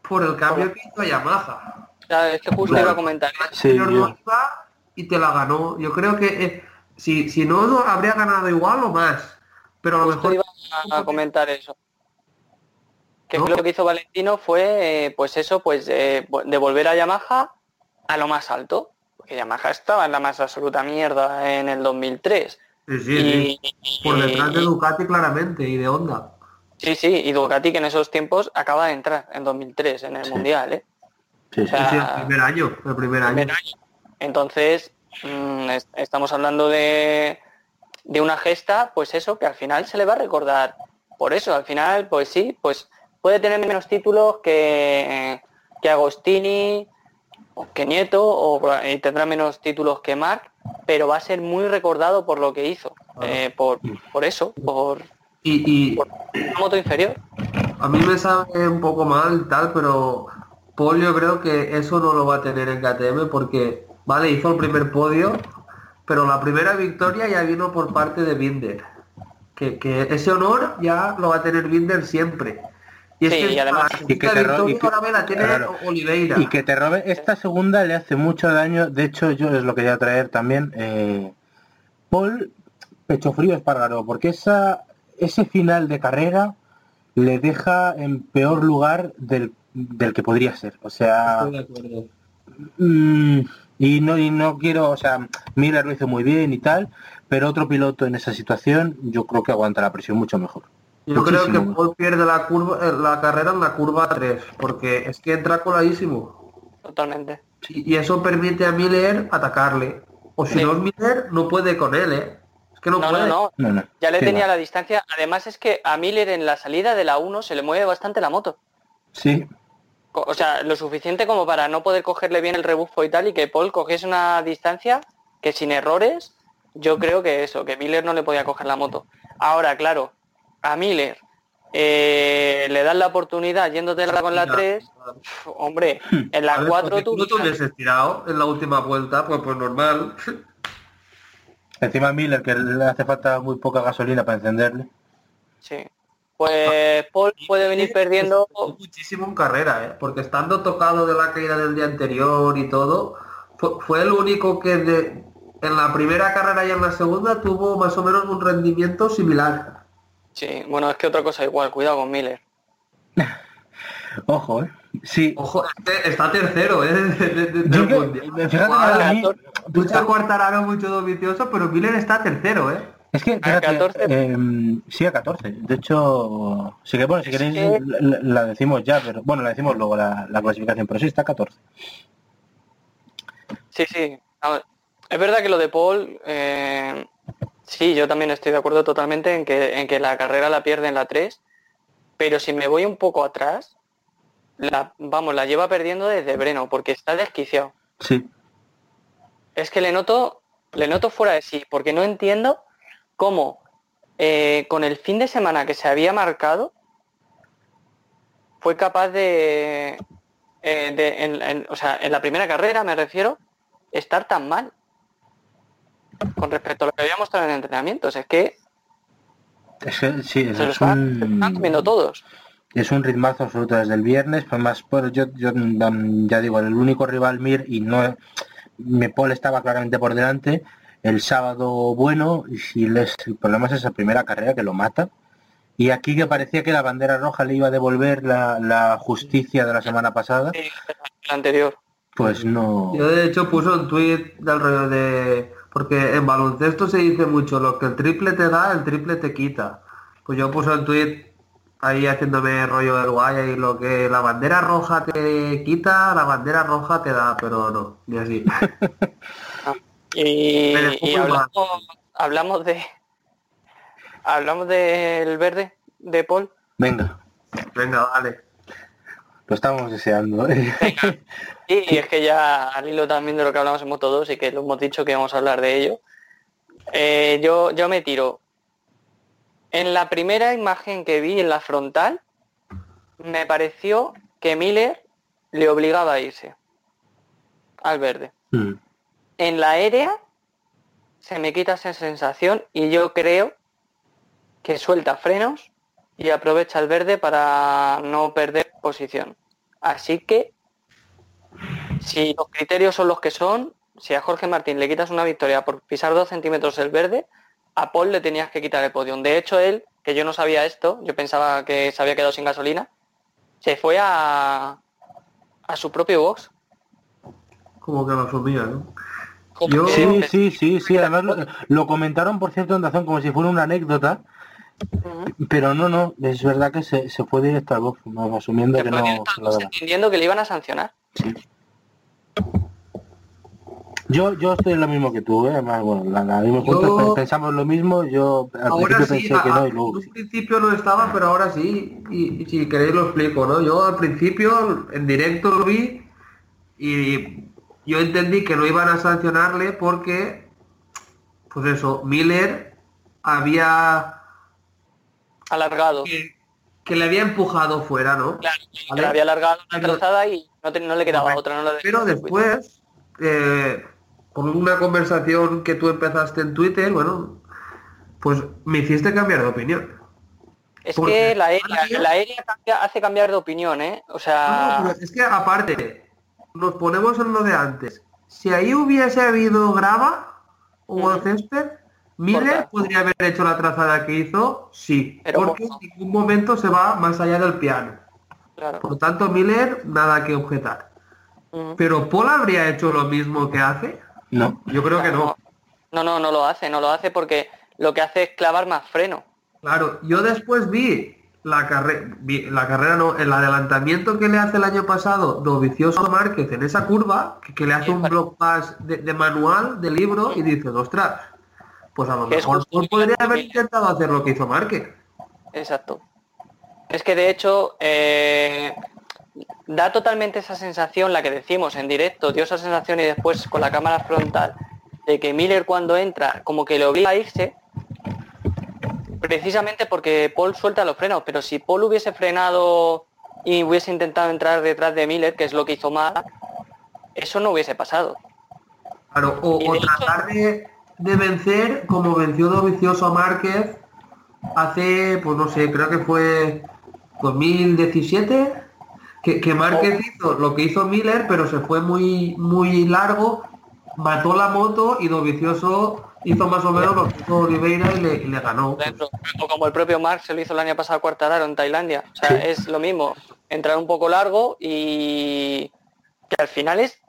por el cambio que hizo a Yamaha. claro, es que justo Claro. iba a comentar eso. Sí, no iba y te la ganó. Yo creo que eh, si, si no no habría ganado igual o más. Pero a lo Justo mejor iba a comentar eso. Que ¿No? lo que hizo Valentino fue, eh, pues eso, pues eh, de volver a Yamaha a lo más alto. Porque Yamaha estaba en la más absoluta mierda en el 2003. Sí, sí, sí. y, Por detrás de y- Ducati claramente y de Honda. Sí, sí, y Ducati que en esos tiempos acaba de entrar en 2003 en el Sí. Mundial, ¿eh? sí, sí. Sí, sí, el primer año, el primer año. Primer año. Entonces, mm, es- estamos hablando de, de una gesta, pues eso, que al final se le va a recordar por eso. Al final, pues sí, pues puede tener menos títulos que, que Agostini o que Nieto, o, y tendrá menos títulos que Marc, pero va a ser muy recordado por lo que hizo. eh, por, por eso, por Y, y una moto inferior. a mí me sabe un poco mal y tal, pero Paul yo creo que eso no lo va a tener en KTM porque, vale, hizo el primer podio, pero la primera victoria ya vino por parte de Binder. Que, que ese honor ya lo va a tener Binder siempre. Y es Sí, que y además- la Y que te ro- y victoria que- ahora me la tiene claro. Oliveira. Y que te robe, esta segunda le hace mucho daño, de hecho yo es lo que voy a traer también, eh, Paul, pecho frío Espargaro, porque esa, ese final de carrera le deja en peor lugar del, del que podría ser, o sea, Estoy de acuerdo. mm, y no, y no quiero, o sea, Miller lo hizo muy bien y tal, pero otro piloto en esa situación yo creo que aguanta la presión mucho mejor. Yo creo que. Paul pierde la curva, eh, la carrera en la curva 3, porque es que entra coladísimo. Totalmente. Y y eso permite a Miller atacarle. O si Sí. no es Miller, no puede con él, ¿eh? Es que no, No, puede. no, no. No, no. Ya le tenía va. la distancia. Además es que a Miller en la salida de la 1 se le mueve bastante la moto. Sí, O sea, lo suficiente como para no poder cogerle bien el rebufo y tal y que Paul cogiese una distancia que sin errores, yo creo que eso, que Miller no le podía coger la moto. Ahora, claro, a Miller eh, le dan la oportunidad yéndote con la Ya. 3, hombre, en la ver, 4 porque tú... no te hubieses tirado en la última vuelta, pues pues normal. Encima Miller que le hace falta muy poca gasolina para encenderle. Sí. Pues Paul puede venir perdiendo... Muchísimo en carrera, ¿eh? Porque estando tocado de la caída del día anterior y todo, fue, fue el único que de- en la primera carrera y en la segunda tuvo más o menos un rendimiento similar. Sí, bueno, es que otra cosa igual, cuidado con Miller. Ojo, ¿eh? Sí, Ojo, este está tercero, ¿eh? de- de- de- del mundial. fíjate a mí- mucho Cuartararo, mucho Dovizioso, pero Miller está tercero, ¿eh? es que, fíjate, 14. em, sí a 14. De hecho, sí que bueno, si queréis que- la, la decimos ya, pero bueno, la decimos luego la, la clasificación, pero sí está a 14. Sí, sí. A ver, es verdad que lo de Paul, eh, sí, yo también estoy de acuerdo totalmente en que, en que la carrera la pierde en la 3, pero si me voy un poco atrás, la, vamos, la lleva perdiendo desde Breno, porque está desquiciado. Sí, Es que le noto, le noto fuera de sí, porque no entiendo cómo eh, con el fin de semana que se había marcado fue capaz de, eh, de- en- en- o sea, en la primera carrera me refiero, estar tan mal con respecto a lo que había mostrado en entrenamientos. Es que es que sí, se lo es están, comiendo todos. Es un ritmazo absoluto desde el viernes, pues más por yo, yo mm, ya digo, el único rival Mir y no me Paul estaba claramente por delante. El sábado bueno, y si les, el problema es esa primera carrera que lo mata. Y aquí que parecía que la bandera roja le iba a devolver la, la justicia de la semana pasada. Sí, el anterior. Pues no. Yo de hecho puse un tweet del rollo de... Porque en baloncesto se dice mucho, lo que el triple te da, el triple te quita. Pues yo puse un tweet ahí haciéndome rollo del guay y lo que la bandera roja te quita, la bandera roja te da, pero no, ni así. Y, y hablamos, hablamos de hablamos del verde de Paul. Venga, Venga, vale. lo estamos deseando. ¿eh? Y es que ya al hilo también de lo que hablamos en Moto 2 y que lo hemos dicho que vamos a hablar de ello. eh, yo, yo me tiro. En la primera imagen que vi en la frontal, me pareció que Miller le obligaba a irse al verde. Mm. En la aérea se me quita esa sensación y yo creo que suelta frenos y aprovecha el verde para no perder posición. Así que si los criterios son los que son, si a Jorge Martín le quitas una victoria por pisar dos centímetros el verde, a Paul le tenías que quitar el podium. De hecho, él, que yo no sabía esto, yo pensaba que se había quedado sin gasolina, se fue a, a su propio box. Como que lo asumía, ¿no? Yo- Sí, sí, sí, sí. Además lo, lo comentaron, por cierto, en Dazón como si fuera una anécdota. Pero no, no, es verdad que se, se fue directo al box, ¿no? asumiendo Se que no entendiendo que le iban a sancionar. Sí. Yo, yo estoy en lo mismo que tú, ¿eh? además, bueno, la, la misma Yo- pe- pensamos lo mismo, yo al Ahora principio sí, pensé a- que no y en luego un sí. principio no estaba, pero ahora sí. Y, y si queréis lo explico, ¿no? Yo al principio en directo lo vi y yo entendí que no iban a sancionarle porque, pues eso, Miller había Alargado. que, que le había empujado fuera, ¿no? Claro, que le había alargado una trazada y no, te- no le quedaba otra. No la Pero después, eh, por una conversación que tú empezaste en Twitter, bueno, pues me hiciste cambiar de opinión. Es porque que la aérea, la aérea cambia- hace cambiar de opinión, ¿eh? O sea, es que aparte, nos ponemos en lo de antes. Si ahí hubiese habido grava o Ujú. césped, Miller podría haber hecho la trazada que hizo, sí, Pero porque en ningún momento se va más allá del piano. claro. Por tanto, Miller, nada que objetar. Pero Paul habría hecho lo mismo que hace. No, Yo creo que no. No, no, no lo hace, no lo hace porque lo que hace es clavar más freno. Claro, yo después vi la carrera, la carrera no, el adelantamiento que le hace el año pasado Dovicioso Márquez en esa curva, que, que le hace Sí, un block pass de, de manual, de libro, y dice, ostras, pues a lo mejor podría haber intentado hacer lo que hizo Márquez. Exacto. Es que de hecho eh, da totalmente esa sensación, la que decimos en directo, dio esa sensación y después con la cámara frontal, de que Miller cuando entra como que le obliga a irse, precisamente porque Paul suelta los frenos, pero si Paul hubiese frenado y hubiese intentado entrar detrás de Miller, que es lo que hizo mal, eso no hubiese pasado. Claro, o, de hecho- tratar de, de vencer como venció Dovicioso a Márquez hace, pues no sé, creo que fue 2017, que, que Márquez hizo lo que hizo Miller, pero se fue muy, muy largo, mató la moto y Dovicioso hizo más o menos lo que hizo Oliveira y le, y le ganó. O como el propio Mark se lo hizo el año pasado a Cuartararo en Tailandia. O sea, es lo mismo. Entrar un poco largo y que al final es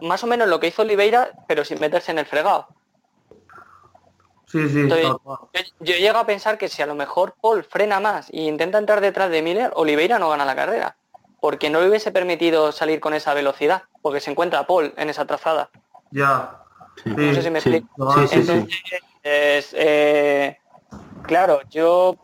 más o menos lo que hizo Oliveira, pero sin meterse en el fregado. Sí, sí, Entonces, yo, yo llego a pensar que si a lo mejor Paul frena más e intenta entrar detrás de Miller, Oliveira no gana la carrera. Porque no le hubiese permitido salir con esa velocidad, porque se encuentra Paul en esa trazada. ya. Sí. No sé si me sí, explico. sí, sí, sí. Entonces, es, eh, claro, yo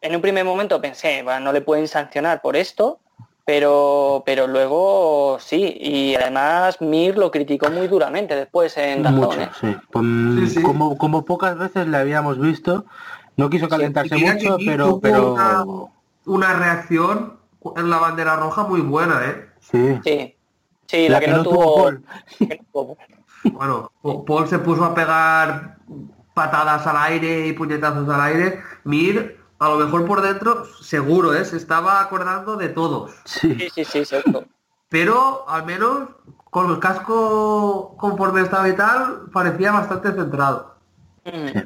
en un primer momento pensé, "Bueno, no le pueden sancionar por esto, pero, pero luego sí, y además Mir lo criticó muy duramente después en Dazón, Mucho, ¿eh? sí. Pues, Sí, sí. Como, como pocas veces le habíamos visto, no quiso calentarse mucho, pero, pero Una, una reacción en la bandera roja muy buena, ¿eh? sí. Sí, sí, la, que, no tuvo... Paul. la que no tuvo. Bueno, Paul se puso a pegar patadas al aire y puñetazos al aire. Mir, a lo mejor por dentro, seguro, ¿eh? Se estaba acordando de todos. Sí. Sí, sí, sí, seguro. Pero al menos con el casco conforme estaba y tal, parecía bastante centrado. Mm.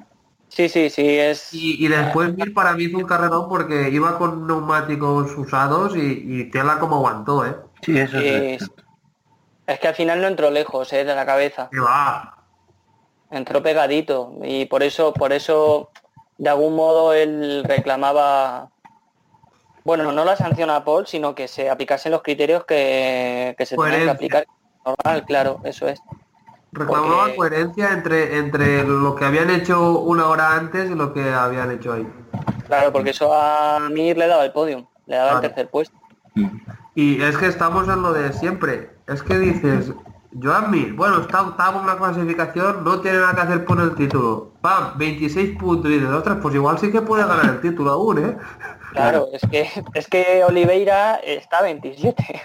Sí, sí, sí, es... Y, y después Mir para mí hizo un carrerón porque iba con neumáticos usados y, y tela como aguantó, ¿eh? Sí, eso Sí, es. sí. Es que al final no entró lejos, ¿eh? De la cabeza. Va. Entró pegadito. Y por eso, por eso, de algún modo, él reclamaba. Bueno, no la sanción a Paul, sino que se aplicasen los criterios que, que se tenían que aplicar. Normal, claro, eso es. Reclamaba Porque- coherencia entre, entre lo que habían hecho una hora antes y lo que habían hecho ahí. Claro, porque eso a Mir le daba el podium, le daba el Claro. tercer puesto. Y es que estamos en lo de siempre. Es que dices, Joan Mir, bueno, está octavo en la clasificación, no tiene nada que hacer por el título. Pam, 26 puntos. Y dices, ostras, pues igual sí que puede ganar el título aún, ¿eh? Claro, es que es que Oliveira está 27.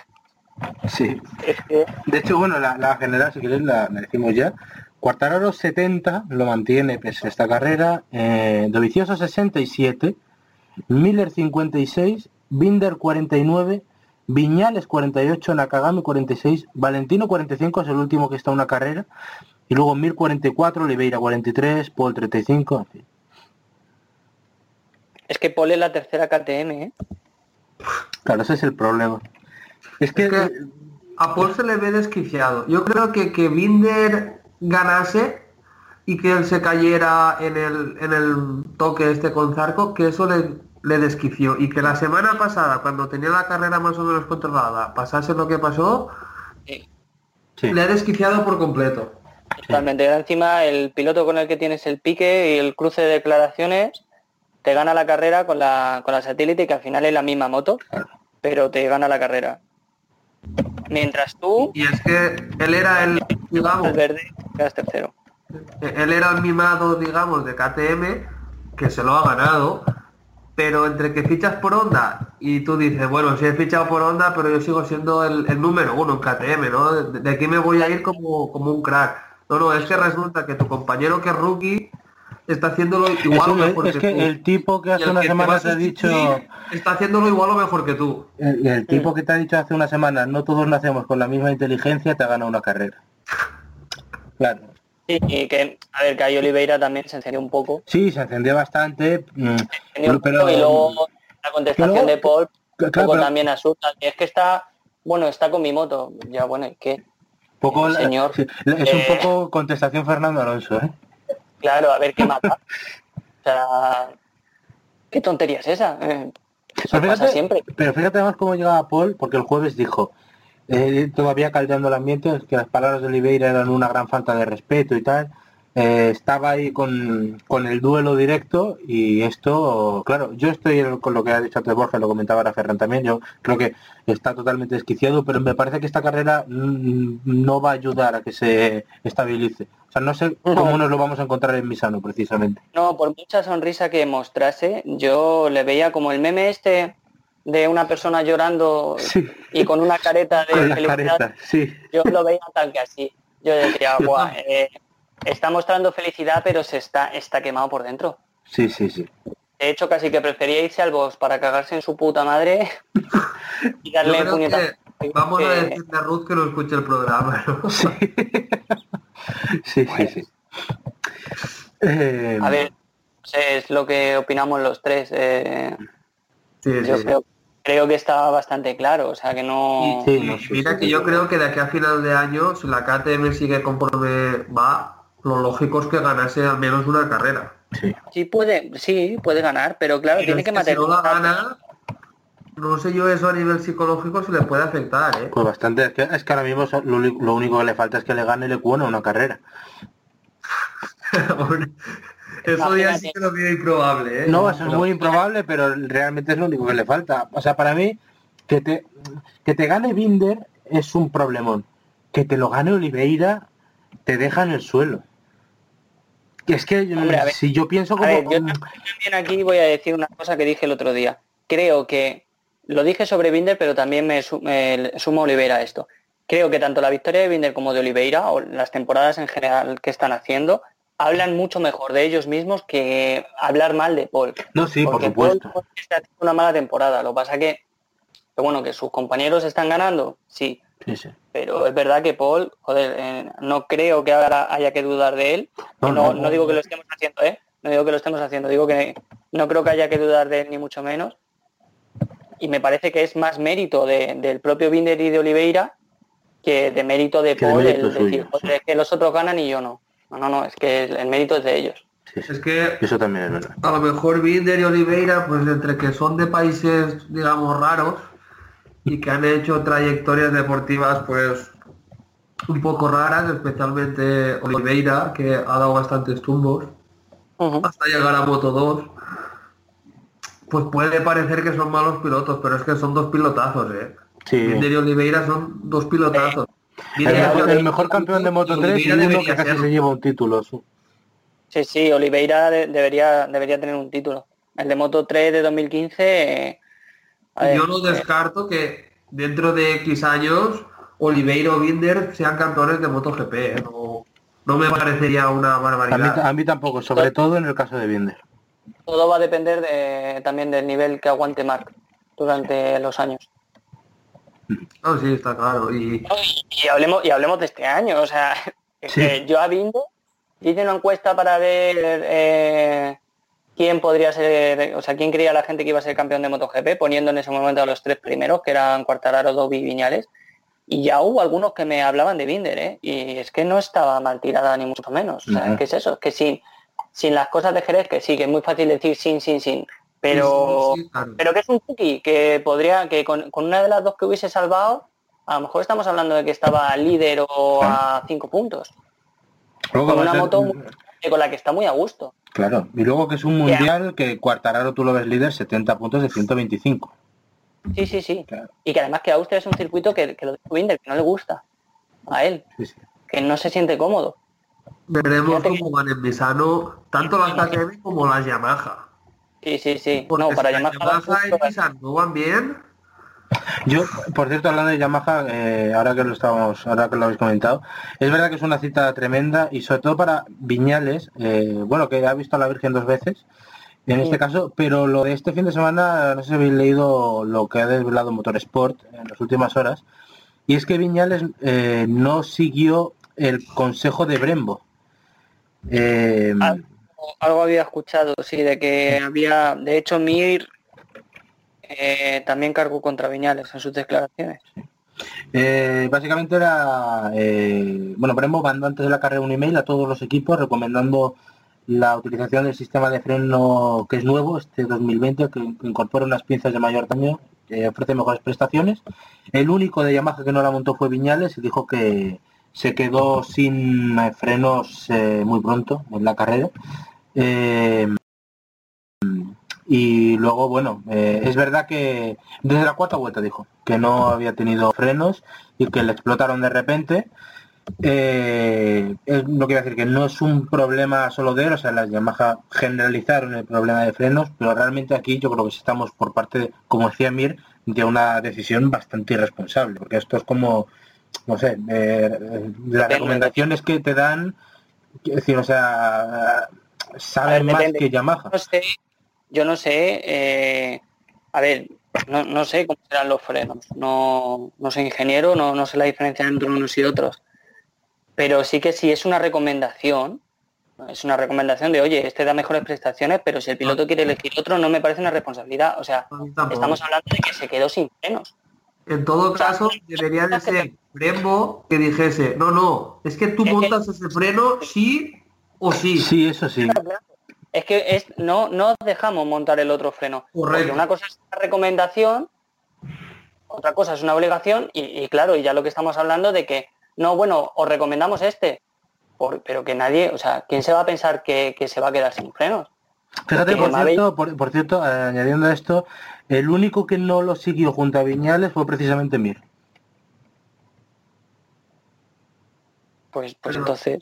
Sí. Es que De hecho, bueno, la, la general, si queréis, la, la decimos ya. Quartararo 70 lo mantiene pese a esta carrera. Eh, Dovizioso 67. Miller 56. Binder 49. Viñales 48. Nakagami 46. Valentino 45 es el último que está en una carrera. Y luego Mir 44. Oliveira 43. Paul 35. en fin. es que Paul es la tercera KTM, ¿eh? Claro, ese es el problema. Es que, Es que a Paul se le ve desquiciado. Yo creo que que Binder ganase y que él se cayera en el, en el toque este con Zarco, que eso le, le desquició. Y que la semana pasada, cuando tenía la carrera más o menos controlada, pasase lo que pasó, Sí, le ha desquiciado por completo. totalmente. Encima el piloto con el que tienes el pique y el cruce de declaraciones te gana la carrera con la, con la satélite que al final es la misma moto, Claro. pero te gana la carrera. Mientras tú, Y es que él era el, digamos, el verde, quedas tercero. él era el mimado, digamos, de KTM, que se lo ha ganado, pero entre que fichas por Honda y tú dices, bueno, sí he fichado por Honda, pero yo sigo siendo el, el número uno en KTM, ¿no? De, de aquí me voy a ir como, como un crack. No, no, es que resulta que tu compañero que es rookie está haciéndolo igual o Es- mejor es que, que tú. el tipo que hace una que semana te ha dicho... Está haciéndolo igual o mejor que tú. El, el tipo que te ha dicho hace una semana, no todos nacemos con la misma inteligencia, te ha ganado una carrera. Claro. Sí, y que, a ver, que ahí Oliveira también se encendió un poco. Sí, se encendió bastante, mm, encendió un pero, poco y luego la contestación pero- de Paul un claro, poco pero- también asusta. Y es que está, bueno, está con mi moto. Ya, bueno, ¿y qué? poco, señor. sí, es un Eh, poco contestación Fernando Alonso, ¿eh? Claro, a ver qué mata. o sea, ¿qué tontería es esa? Eh, eso Pero pasa fíjate, siempre. pero fíjate además cómo llegaba Paul, porque el jueves dijo, eh, todavía caldeando el ambiente, que las palabras de Oliveira eran una gran falta de respeto y tal. Eh, estaba ahí con, con el duelo directo y esto, claro, yo estoy con lo que ha dicho antes Borja, lo comentaba ahora Ferran también, yo creo que está totalmente desquiciado, pero me parece que esta carrera mm, no va a ayudar a que se estabilice. O sea, no sé cómo nos lo vamos a encontrar en Misano precisamente. No, por mucha sonrisa que mostrase, yo le veía como el meme este de una persona llorando Sí. y con una careta de felicidad. caretas, sí. Yo lo veía tal que así. Yo decía, "Buah, eh, está mostrando felicidad, pero se está, está quemado por dentro. Sí, sí, sí. De hecho, casi que prefería irse al box para cagarse en su puta madre y darle que vamos a decirle a Ruth que no escuche el programa, ¿no? Sí, sí, sí. Eh, A ver, es lo que opinamos los tres. eh, Sí, yo sí. creo, creo que está bastante claro, o sea que no... Mira que yo creo que de aquí a final de año, si la KTM sigue conforme va, lo lógico es que ganase al menos una carrera. sí. Sí puede, sí, puede ganar, pero claro, Pero tiene es que que si no la materializar. gana, no sé yo eso a nivel psicológico si le puede afectar, ¿eh? Pues bastante. Es que, es que ahora mismo lo, único que le falta es que le gane el Ecuona una carrera. eso ya sí que lo veo improbable, ¿eh? No, eso es muy improbable, pero realmente es lo único que le falta. O sea, para mí, que te, que te gane Binder es un problemón. Que te lo gane Oliveira te deja en el suelo. Que es que Hombre, a ver. si yo pienso A como... ver, yo también aquí voy a decir una cosa que dije el otro día. Creo que, lo dije sobre Binder, pero también me, su- me sumo a Oliveira a esto. Creo que tanto la victoria de Binder como de Oliveira, o las temporadas en general que están haciendo, hablan mucho mejor de ellos mismos que hablar mal de Paul. No, sí, por Porque supuesto. Paul está haciendo una mala temporada. Lo que pasa que, que, bueno, que sus compañeros están ganando, sí. Sí, sí. Pero es verdad que Paul, joder, eh, no creo que ahora haya que dudar de él. No, No, no, no, no. digo que lo estemos haciendo, ¿eh? No digo que lo estemos haciendo, digo que no creo que haya que dudar de él ni mucho menos. Y me parece que es más mérito de- del propio Binder y de Oliveira que de mérito de Que de Paul mérito el decir, suyo, "Joder, sí. es que los otros ganan y yo no. No, no, no, es que el, el mérito es de ellos. Sí, sí. Es que Eso también es verdad. a lo mejor Binder y Oliveira, pues entre que son de países, digamos, raros y que han hecho trayectorias deportivas, pues un poco raras, especialmente Oliveira, que ha dado bastantes tumbos hasta llegar a Moto 2. Pues puede parecer que son malos pilotos, pero es que son dos pilotazos, ¿eh? Sí. Binder y Oliveira son dos pilotazos. El Binder mejor, es el mejor campeón de Moto 3 y uno que casi se lleva un título. sí. Sí, Oliveira de- debería, debería tener un título. El de Moto 3 de 2015... eh, ver, Yo no eh, descarto que dentro de X años Oliveira o Binder sean campeones de MotoGP. ¿eh? No, no me parecería una A mí, barbaridad. a mí tampoco, sobre todo en el caso de Binder. Todo va a depender de- también del nivel que aguante Mark durante los años. No, sí, está claro. Y Y hablemos, y hablemos de este año, o sea, es Sí. que yo a Binder hice una encuesta para ver eh, quién podría ser, o sea, quién creía la gente que iba a ser campeón de MotoGP, poniendo en ese momento a los tres primeros, que eran Cuartararo, Dobby y Viñales, y ya hubo algunos que me hablaban de Binder, ¿eh? y es que no estaba mal tirada ni mucho menos. O sea. ¿qué es eso? Es que sin, sin las cosas de Jerez, que sí, que es muy fácil decir sin, sin, sin, pero... Sí, sí, claro. Pero que es un cookie que podría, que con, con una de las dos que hubiese salvado, a lo mejor estamos hablando de que estaba líder o a cinco puntos. Luego Con una ser- moto muy- con la que está muy a gusto. Claro, y luego que es un mundial que Cuartararo tú lo ves líder 70 puntos de 125. Sí, sí, sí. Claro. Y que además que Austria es un circuito que, que lo dijo Binder, que no le gusta a él, sí. que no se siente cómodo. Veremos Fíjate cómo van en Misano tanto las KTM como las Yamaha. Sí, sí, sí. Porque No, para si las Yamaha... Yamaha en Misano no van bien, Yo, por cierto, hablando de Yamaha, eh, ahora que lo estamos, ahora que lo habéis comentado, es verdad que es una cita tremenda y sobre todo para Viñales, eh, bueno, que ha visto a la Virgen dos veces, en este caso, pero lo de este fin de semana, no sé si habéis leído lo que ha desvelado Motorsport en las últimas horas, y es que Viñales eh, no siguió el consejo de Brembo. Eh, Ah, Algo había escuchado, sí, de que había, de hecho, Mir eh, también cargó contra Viñales en sus declaraciones. Eh, básicamente era, eh, bueno, Brembo mandó antes de la carrera un email a todos los equipos recomendando la utilización del sistema de freno que es nuevo, este 2020, que incorpora unas pinzas de mayor tamaño, que ofrece mejores prestaciones. El único de Yamaha que no la montó fue Viñales y dijo que se quedó sin frenos eh, muy pronto en la carrera. Eh, y luego, bueno, eh, es verdad que desde la cuarta vuelta dijo que no había tenido frenos y que le explotaron de repente. Es lo decir que no es un problema solo de él, o sea, las Yamaha generalizaron el problema de frenos, pero realmente aquí yo creo que estamos por parte, de, como decía Mir, de una decisión bastante irresponsable, porque esto es como, no sé, eh, las recomendaciones que te dan, es decir, o sea, saben ver, más que Yamaha. No sé, yo no sé, eh, a ver, no, no sé cómo serán los frenos, no, no soy ingeniero, no, no sé la diferencia entre unos y otros, pero sí que si es una recomendación, es una recomendación de, oye, este da mejores prestaciones, pero si el piloto quiere elegir otro, no me parece una responsabilidad, o sea, a mí tampoco. estamos hablando de que se quedó sin frenos. En todo caso, debería de ser Brembo que dijese, no, no, es que tú montas ese freno sí o sí. Sí, eso sí. Es que es, no, no dejamos montar el otro freno. Porque Correcto. una cosa es una recomendación, otra cosa es una obligación, y, y claro, y ya lo que estamos hablando de que, no, bueno, os recomendamos este, por- pero que nadie, o sea, ¿quién se va a pensar que, que se va a quedar sin frenos? Fíjate, por cierto, por, por cierto, eh, añadiendo a esto, el único que no lo siguió junto a Viñales fue precisamente Mir. Pues, pues Pero- entonces,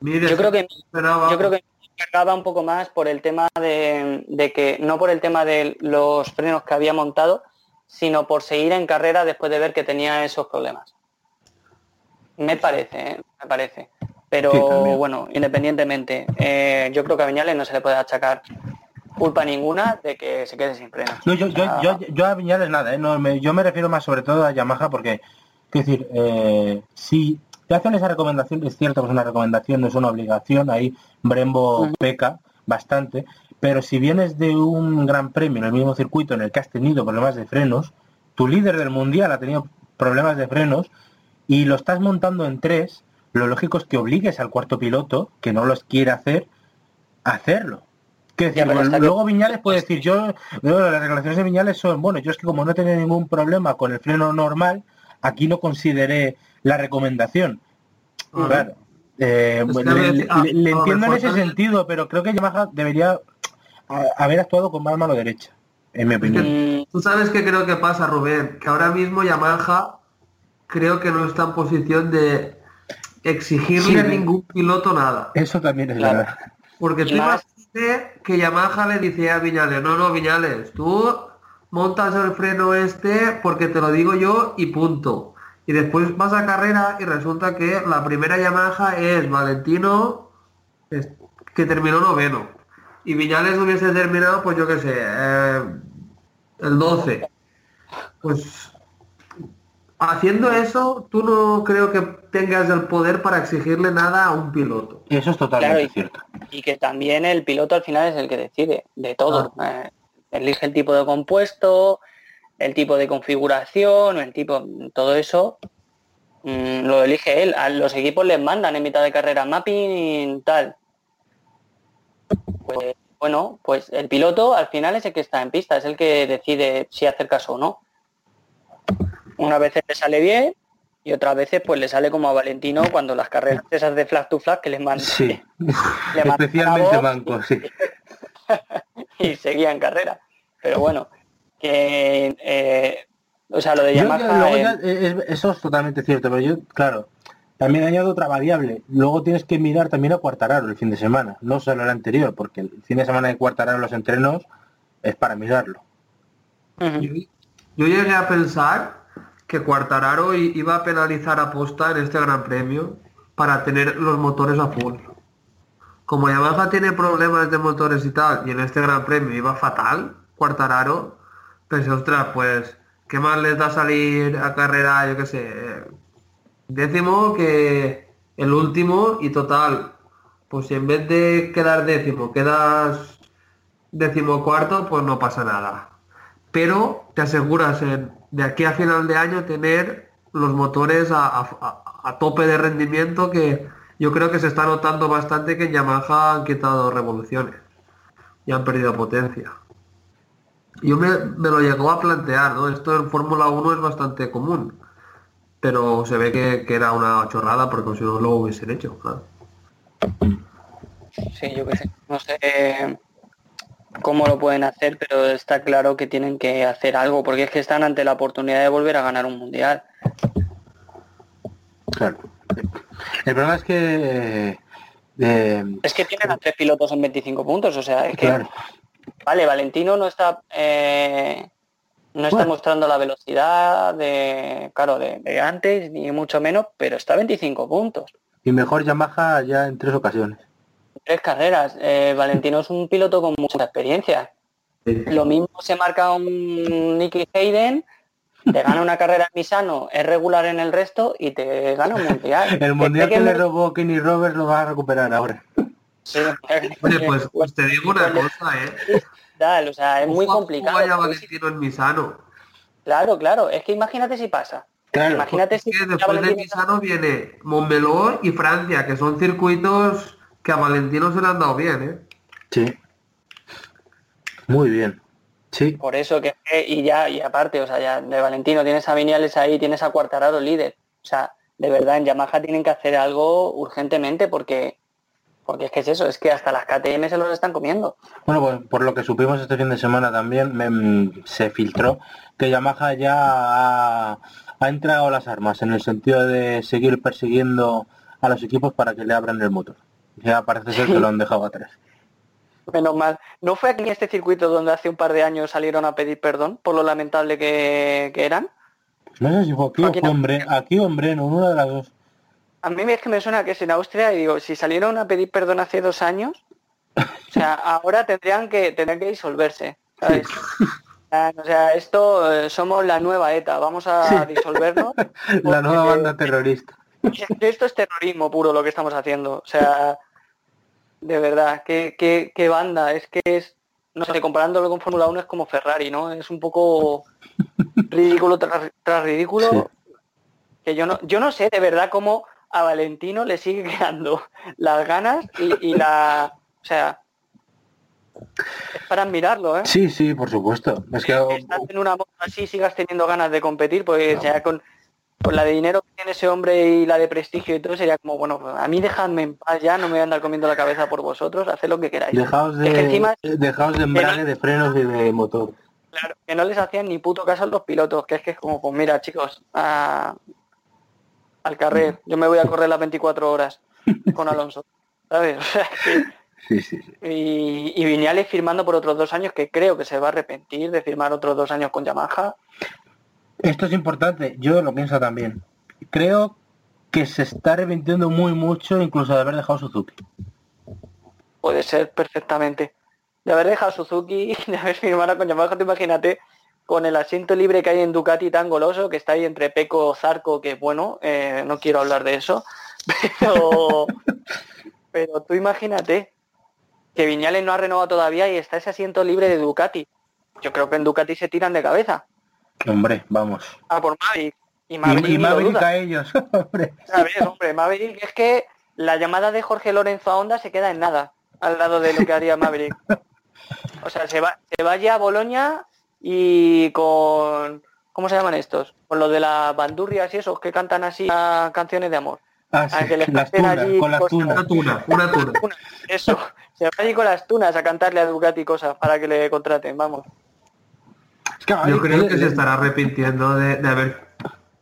Mire, yo creo que esperaba- yo creo que cargaba un poco más por el tema de, de que, no por el tema de los frenos que había montado, sino por seguir en carrera después de ver que tenía esos problemas. Me parece, ¿eh? me parece. Pero Sí, bueno, independientemente, eh, yo creo que a Viñales no se le puede achacar culpa ninguna de que se quede sin frenos. No, yo, yo, yo, yo a Viñales nada, ¿eh? no, me- yo me refiero más sobre todo a Yamaha porque, quiero decir, eh, si te hacen esa recomendación, es cierto que es una recomendación, no es una obligación, ahí Brembo peca bastante, pero si vienes de un gran premio en el mismo circuito en el que has tenido problemas de frenos, tu líder del mundial ha tenido problemas de frenos, y lo estás montando en tres, lo lógico es que obligues al cuarto piloto, que no los quiere hacer, a hacerlo. Que decir, bueno, está que- luego Viñales puede decir, yo, no, las declaraciones de Viñales son, bueno, yo es que como no tenía ningún problema con el freno normal, aquí no consideré la recomendación. Ujú. Claro. Eh, que a le, ah, a entiendo en ese sentido, pero creo que Yamaha debería a- haber actuado con más mano derecha, en mi opinión. Tú sabes qué creo que pasa, Rubén, que ahora mismo Yamaha creo que no está en posición de exigirle Sí. a ningún piloto nada. Eso también es Claro. verdad. Porque tú más- que Yamaha le dice a Viñales, no, no, Viñales, tú montas el freno este porque te lo digo yo y punto. Y después vas a carrera y resulta que la primera Yamaha es Valentino, que terminó noveno. Y Viñales hubiese terminado, pues yo qué sé, eh, el 12. Pues haciendo eso, tú no creo que tengas el poder para exigirle nada a un piloto. Eso es totalmente Claro, y- cierto. y que también el piloto al final es el que decide de todo. Eh, elige el tipo de compuesto, el tipo de configuración, el tipo, todo eso mm, lo elige él. A los equipos les mandan en mitad de carrera mapping tal. Pues bueno, pues el piloto al final es el que está en pista, es el que decide si hacer caso o no. Una vez le sale bien y otras veces pues le sale como a Valentino cuando las carreras esas de flag to flag que les mandan. Sí, Le especialmente Manco, sí. y seguía en carrera. Pero bueno, que eh, o sea lo de Yamaha eh, ya, eh, eso es totalmente cierto, pero yo, claro, también añado otra variable. Luego tienes que mirar también a Cuartararo el fin de semana, no solo el anterior, porque el fin de semana de Cuartararo los entrenos es para mirarlo. yo llegué a pensar que Cuartararo iba a penalizar a posta en este gran premio para tener los motores a full. Como Yamaha tiene problemas de motores y tal, y en este gran premio iba fatal, Cuartararo, pensé, ostras, pues, ¿qué más les da salir a carrera, yo qué sé, décimo que el último y total, pues si en vez de quedar décimo, quedas décimo cuarto, pues no pasa nada pero te aseguras en- de aquí a final de año tener los motores a, a- a- tope de rendimiento que yo creo que se está notando bastante que en Yamaha han quitado revoluciones y han perdido potencia. Yo me, me lo llegó a plantear, ¿no? Esto en Fórmula 1 es bastante común, pero se ve que, que era una chorrada porque si no lo hubiesen hecho, claro. Sí, yo qué sé. No sé eh, cómo lo pueden hacer, pero está claro que tienen que hacer algo, porque es que están ante la oportunidad de volver a ganar un mundial. Claro. El problema es que eh, Es que tienen a tres pilotos en 25 puntos, o sea, es que claro, vale, Valentino no está eh, no está Bueno. mostrando la velocidad de claro de, de antes ni mucho menos, pero está a 25 puntos. y mejor Yamaha ya en tres ocasiones. Tres carreras. Eh, Valentino es un piloto con mucha experiencia. Lo mismo se marca un Nicky Hayden, te gana una carrera en Misano, es regular en el resto y te gana un mundial. El mundial que le me- robó Kenny Roberts lo va a recuperar ahora. Sí. Oye, pues, pues te digo una cosa, ¿eh? Tal, o sea, es muy Ojo complicado. Vaya Valentino en Misano. Claro, claro. Es que imagínate si pasa. Claro. Imagínate si que ya después de Misano viene Montmeló y Francia, que son circuitos que a Valentino se le han dado bien, ¿eh? Sí. Muy bien. Sí. Por eso que y ya, y aparte, o sea, ya de Valentino tienes a Viñales ahí, tienes a Cuartararo líder. O sea, de verdad en Yamaha tienen que hacer algo urgentemente porque porque es que es eso, es que hasta las KTM se los están comiendo. Bueno, pues por lo que supimos este fin de semana también me- mm, se filtró que Yamaha ya ha, ha entregado las armas en el sentido de seguir persiguiendo a los equipos para que le abran el motor. Ya parece ser que lo han dejado atrás. Menos mal. ¿No fue aquí en este circuito donde hace un par de años salieron a pedir perdón por lo lamentable que, que eran? No sé si fue aquí o Aquí fue no. aquí una de las dos. A mí es que me suena que es en Austria y digo, si salieron a pedir perdón hace dos años, o sea, ahora tendrían que tendrían que disolverse, ¿sabes? Ah, O sea, esto eh, somos la nueva ETA, vamos a disolvernos. La nueva banda terrorista. Esto es terrorismo puro lo que estamos haciendo. O sea, de verdad, qué, qué, qué banda, es que es, no sé, comparándolo con Fórmula 1 es como Ferrari, ¿no? Es un poco ridículo tras, tras ridículo. que yo no, yo no sé de verdad cómo a Valentino le sigue quedando las ganas y, y la, o sea, es para admirarlo, ¿eh? Sí, sí, por supuesto. Es que estás en una moto así sigas teniendo ganas de competir, pues ya con, con la de dinero que tiene ese hombre y la de prestigio y todo sería como, bueno, pues a mí dejadme en paz ya, no me voy a andar comiendo la cabeza por vosotros, haced lo que queráis. dejaos Es que encima, de, dejaos de embrague, de frenos y de motor. claro, que no les hacían ni puto caso a los pilotos, que es que es como, pues mira, chicos, a- al carrer, yo me voy a correr las 24 horas con Alonso, ¿sabes? O sea, que- Sí, sí, sí. y, y Viñales firmando por otros dos años, que creo que se va a arrepentir de firmar otros dos años con Yamaha. Esto es importante, yo lo pienso también. Creo que se está arrepintiendo muy mucho incluso de haber dejado Suzuki. Puede ser perfectamente. De haber dejado Suzuki y de haber firmado con Yamaha, te imagínate, con el asiento libre que hay en Ducati tan goloso, que está ahí entre Peco, Zarco, que bueno, eh, no quiero hablar de eso, pero, pero tú imagínate que Viñales no ha renovado todavía y está ese asiento libre de Ducati. Yo creo que en Ducati se tiran de cabeza. Hombre, vamos. A por Maverick. Y Y, Maverick, y lo Maverick a ellos, hombre. A ver, hombre, Maverick, es que la llamada de Jorge Lorenzo a Honda se queda en nada al lado de lo que haría Maverick. O sea, se va, se vaya a Bolonia y con ¿cómo se llaman estos? Con lo de las bandurrias y esos que cantan así a canciones de amor. Ah, A sí, que les las tunas, allí con las cosas. tunas. Una tuna, una tuna. Tunas, Eso. Se va allí con las tunas a cantarle a Ducati cosas para que le contraten, vamos. Es que, ay, Yo creo que se estará arrepintiendo de, de haber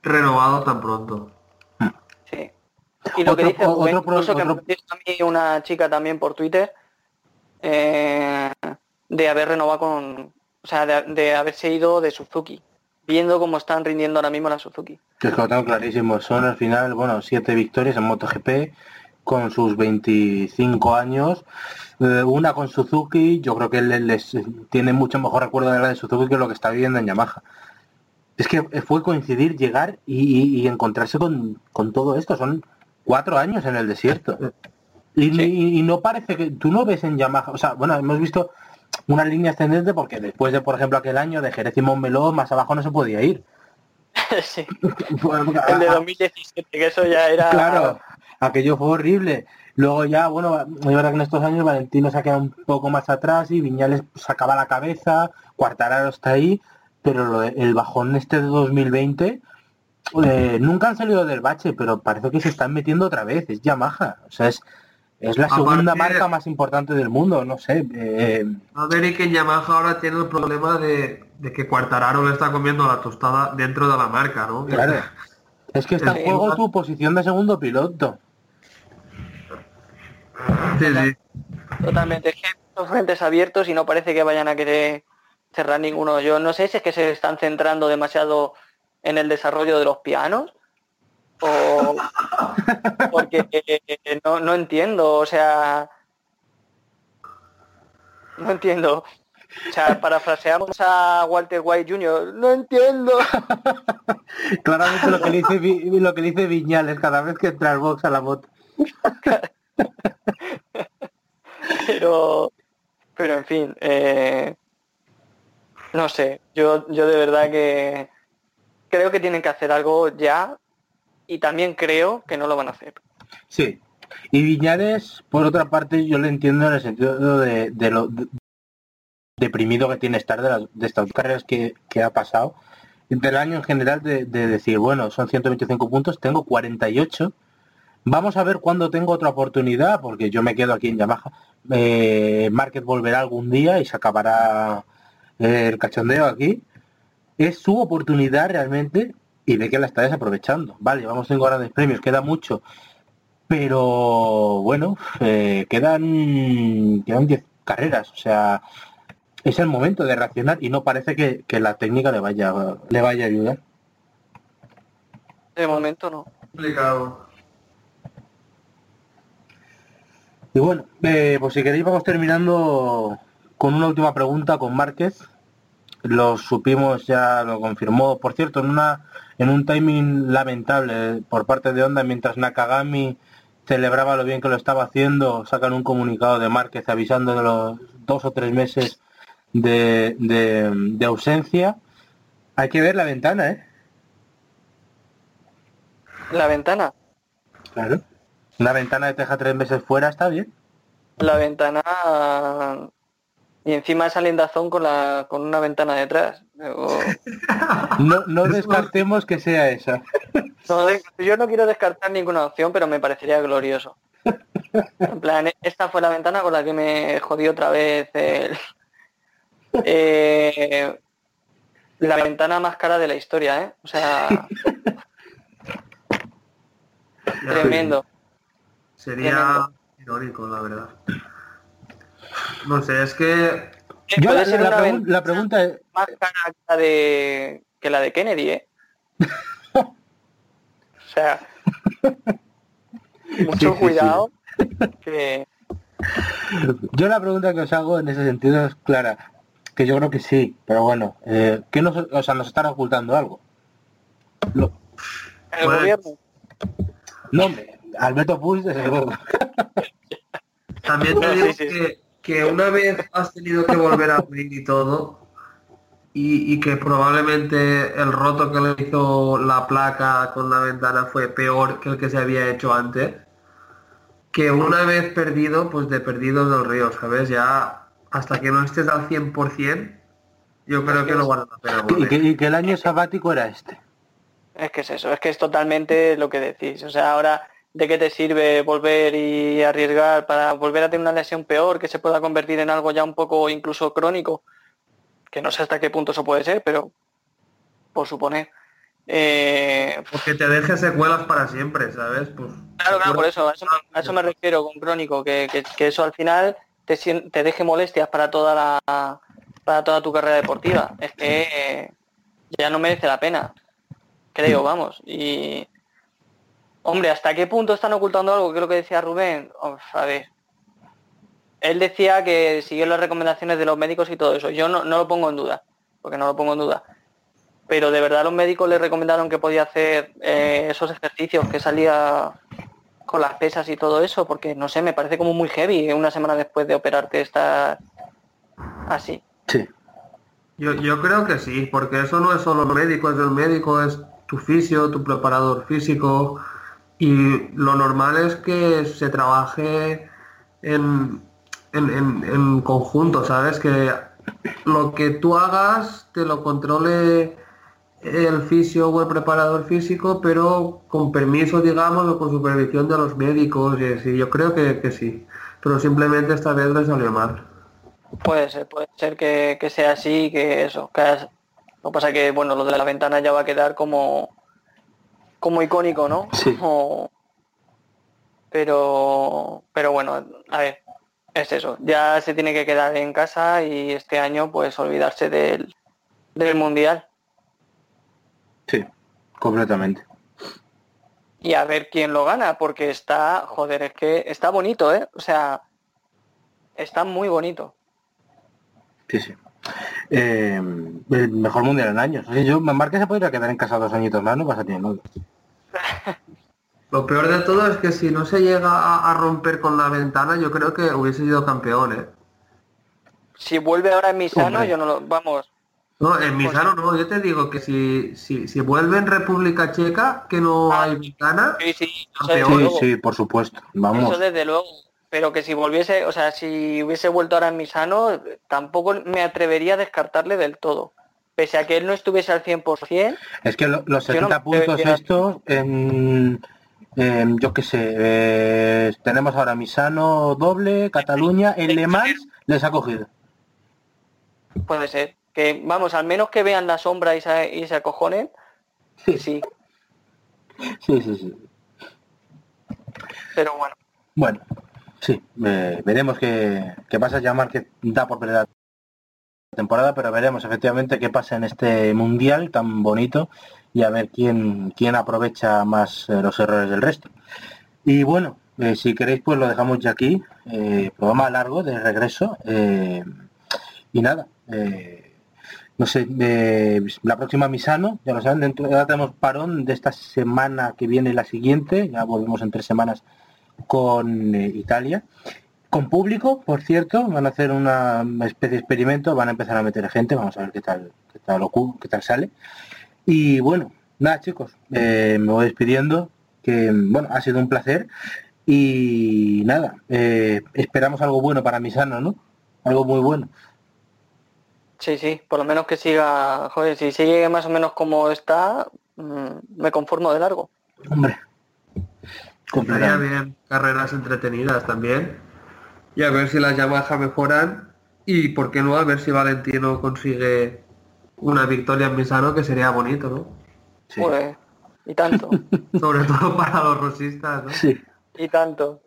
renovado tan pronto. Sí. Y lo que Otro- dice o- Rubén, otro incluso que me a mí una chica también por Twitter, eh, de haber renovado con, o sea, de, de haberse ido de Suzuki, viendo cómo están rindiendo ahora mismo la Suzuki. que es que lo tengo clarísimo. Son al final, bueno, siete victorias en MotoGP con sus 25 años. Eh, una con Suzuki, yo creo que él les tiene mucho mejor recuerdo de la de Suzuki que lo que está viviendo en Yamaha. Es que fue coincidir, llegar y, y- y encontrarse con, con todo esto. Son cuatro años en el desierto. Y, y- y no parece que tú no ves en Yamaha, o sea, bueno, hemos visto una línea ascendente porque después de, por ejemplo, aquel año de Jerez y Montmeló, más abajo no se podía ir. Sí, el de 2017, que eso ya era... Claro, aquello fue horrible. Luego ya, bueno, es verdad que en estos años Valentino se ha quedado un poco más atrás y Viñales sacaba la cabeza, Cuartararo está ahí, pero lo de- el bajón este de 2020 eh, nunca han salido del bache, pero parece que se están metiendo otra vez, es Yamaha, o sea, es, es la Aparte- segunda marca más importante del mundo, no sé. eh, A ver, y que Yamaha ahora tiene el problema de, de que Cuartararo le está comiendo la tostada dentro de la marca, ¿no? claro, es que está en juego tu posición de segundo piloto. Sí, sí. Totalmente, es que son frentes abiertos y no parece que vayan a querer cerrar ninguno. Yo no sé si es que se están centrando demasiado en el desarrollo de los pianos o porque eh, no, no entiendo, o sea, no entiendo. O sea, parafraseamos a Walter White Jr. No entiendo. Claramente lo que le dice lo que le dice Viñales cada vez que entra al box a la moto. pero pero en fin eh, no sé yo yo de verdad que creo que tienen que hacer algo ya y también creo que no lo van a hacer Sí. Y Viñales, por otra parte, yo le entiendo en el sentido de, de lo de- deprimido que tiene estar de, las, de estas carreras que, que ha pasado. Del año en general de, de decir, bueno, son 125 puntos, tengo 48. Vamos a ver cuándo tengo otra oportunidad, porque yo me quedo aquí en Yamaha. Eh, Márquez volverá algún día y se acabará eh, el cachondeo aquí. Es su oportunidad realmente y ve que la está desaprovechando. Vale, llevamos cinco grandes premios, queda mucho. Pero bueno, eh, quedan quedan 10 carreras, o sea, es el momento de reaccionar y no parece que, que la técnica le vaya le vaya a ayudar. de momento no Complicado. Y bueno, eh, pues si queréis vamos terminando con una última pregunta con Márquez. Lo supimos, ya lo confirmó, por cierto, en una en un timing lamentable por parte de Honda mientras Nakagami celebraba lo bien que lo estaba haciendo, sacan un comunicado de Márquez avisando de los dos o tres meses de, de, de ausencia. Hay que ver la ventana, ¿eh? La ventana. Claro. Una ventana de teja tres meses fuera está bien. La ventana y encima esa lindazón con la con una ventana detrás. O- No, no descartemos que sea esa. no, yo no quiero descartar ninguna opción, pero me parecería glorioso. En plan, esta fue la ventana con la que me jodí otra vez el- eh, la ventana más cara de la historia, ¿eh? O sea, tremendo. Sería irónico, la verdad. No sé, es que Yo la, Puede ser la una pregun- ventana la pregunta es, más cara que la de, que la de Kennedy, ¿eh? O sea, mucho Sí, sí, sí. cuidado. Que, yo la pregunta que os hago en ese sentido es clara, que yo creo que sí, pero bueno, eh, ¿qué nos, o sea, nos están ocultando algo? Lo- el gobierno. no, Alberto Puig, desde luego. también te digo sí, sí, que, que una vez has tenido que volver a abrir y todo, y, y que probablemente el roto que le hizo la placa con la ventana fue peor que el que se había hecho antes, que una vez perdido, pues de perdidos del río, ¿sabes? Ya hasta que no estés al 100%, yo creo que no vale la pena Y volver. que, y que el año sabático era este. Es que es eso, es que es totalmente lo que decís. O sea, ahora, ¿de qué te sirve volver y arriesgar para volver a tener una lesión peor que se pueda convertir en algo ya un poco incluso crónico? Que no sé hasta qué punto eso puede ser, pero por suponer. Eh, Porque te deje secuelas para siempre, ¿sabes? Pues, Claro, claro, por eso, a eso, a eso me refiero con crónico, que, que- que eso al final te, te deje molestias para toda la para toda tu carrera deportiva. Es que eh, ya no merece la pena, creo, vamos. Y hombre, ¿hasta qué punto están ocultando algo? Que es lo que decía Rubén. Uf, a ver. Él decía que siguió las recomendaciones de los médicos y todo eso. Yo no, no lo pongo en duda, porque no lo pongo en duda. Pero de verdad los médicos le recomendaron que podía hacer eh, esos ejercicios que salía con las pesas y todo eso, porque no sé, me parece como muy heavy una semana después de operarte estar así. Sí. Yo, yo creo que sí, porque eso no es solo médico, es el médico, es tu fisio, tu preparador físico. Y lo normal es que se trabaje en, en, en- conjunto, ¿sabes? Que lo que tú hagas te lo controle el fisio o el preparador físico, pero con permiso, digamos, o con supervisión de los médicos. Y así. Yo creo que, que sí, pero simplemente esta vez le salió mal. Puede ser, puede ser que, que sea así, que eso. Lo que pasa que, bueno, lo de la ventana ya va a quedar como, como icónico, ¿no? Sí. Como- Pero, pero bueno, a ver, es eso. Ya se tiene que quedar en casa y este año, pues, olvidarse del, del mundial. Sí, completamente. y a ver quién lo gana, porque está, joder, es que está bonito, ¿eh? O sea, está muy bonito. Sí, sí. Eh, el mejor mundial en años. Oye, yo, Marque se podría quedar en casa dos añitos más, no pasa nada. Lo peor de todo es que si no se llega a, a romper con la ventana, yo creo que hubiese sido campeón, ¿eh? Si vuelve ahora en Misano, Hombre. yo no lo, vamos, No, en Misano no, yo te digo que si, si, si vuelve en República Checa, que no Ah, hay ventana, sí, sí, Campeón. sí, por supuesto. Vamos. eso desde luego. Pero que si volviese, o sea, si hubiese vuelto ahora en Misano, tampoco me atrevería a descartarle del todo. Pese a que él no estuviese al 100%, Es que lo- los Yo no 70 me puntos estos, yo qué sé, eh, tenemos ahora Misano doble, Cataluña, en Le Mans les ha cogido. puede ser. Que, vamos, al menos que vean la sombra y se, y se acojonen, sí, sí. Sí, sí, sí. Pero bueno, Bueno, sí, eh, veremos qué, qué pasa. Ya que da por perder temporada, pero veremos efectivamente qué pasa en este mundial tan bonito y a ver quién, quién aprovecha más eh, los errores del resto. Y bueno, eh, si queréis pues lo dejamos ya aquí. eh, programa largo de regreso. y nada, no sé, de, la próxima Misano, ya lo saben, dentro ya tenemos parón de esta semana que viene la siguiente, ya volvemos en tres semanas con Italia. Con público, por cierto, van a hacer una especie de experimento, van a empezar a meter gente, vamos a ver qué tal, qué tal, qué tal sale. Y bueno, nada chicos, eh, me voy despidiendo. que bueno, ha sido un placer y nada, eh, esperamos algo bueno para Misano, ¿no? Algo muy bueno. Sí, sí, por lo menos que siga, joder, si sigue más o menos como está, mm, me conformo de largo. Hombre. Estaría completamente. bien carreras entretenidas también. Y a ver si las Yamaha mejoran. Y por qué no, a ver si Valentino consigue una victoria en Misano, que sería bonito, ¿no? Sí. Joder, y tanto, Sobre todo para los rosistas, ¿no? Sí, y tanto.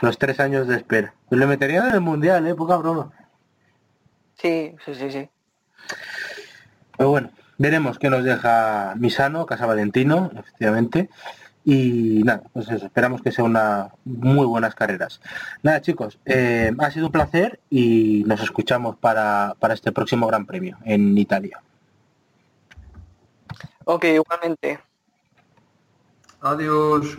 los tres años de espera. Pues le meterían en el mundial, ¿eh? Poca broma. Sí, sí, sí, sí. Pero bueno, veremos qué nos deja Misano, Casa Valentino, efectivamente. Y nada, pues eso, esperamos que sea una muy buenas carreras. Nada, chicos, eh, ha sido un placer y nos escuchamos para, para este próximo Gran Premio en Italia. Ok, igualmente. Adiós.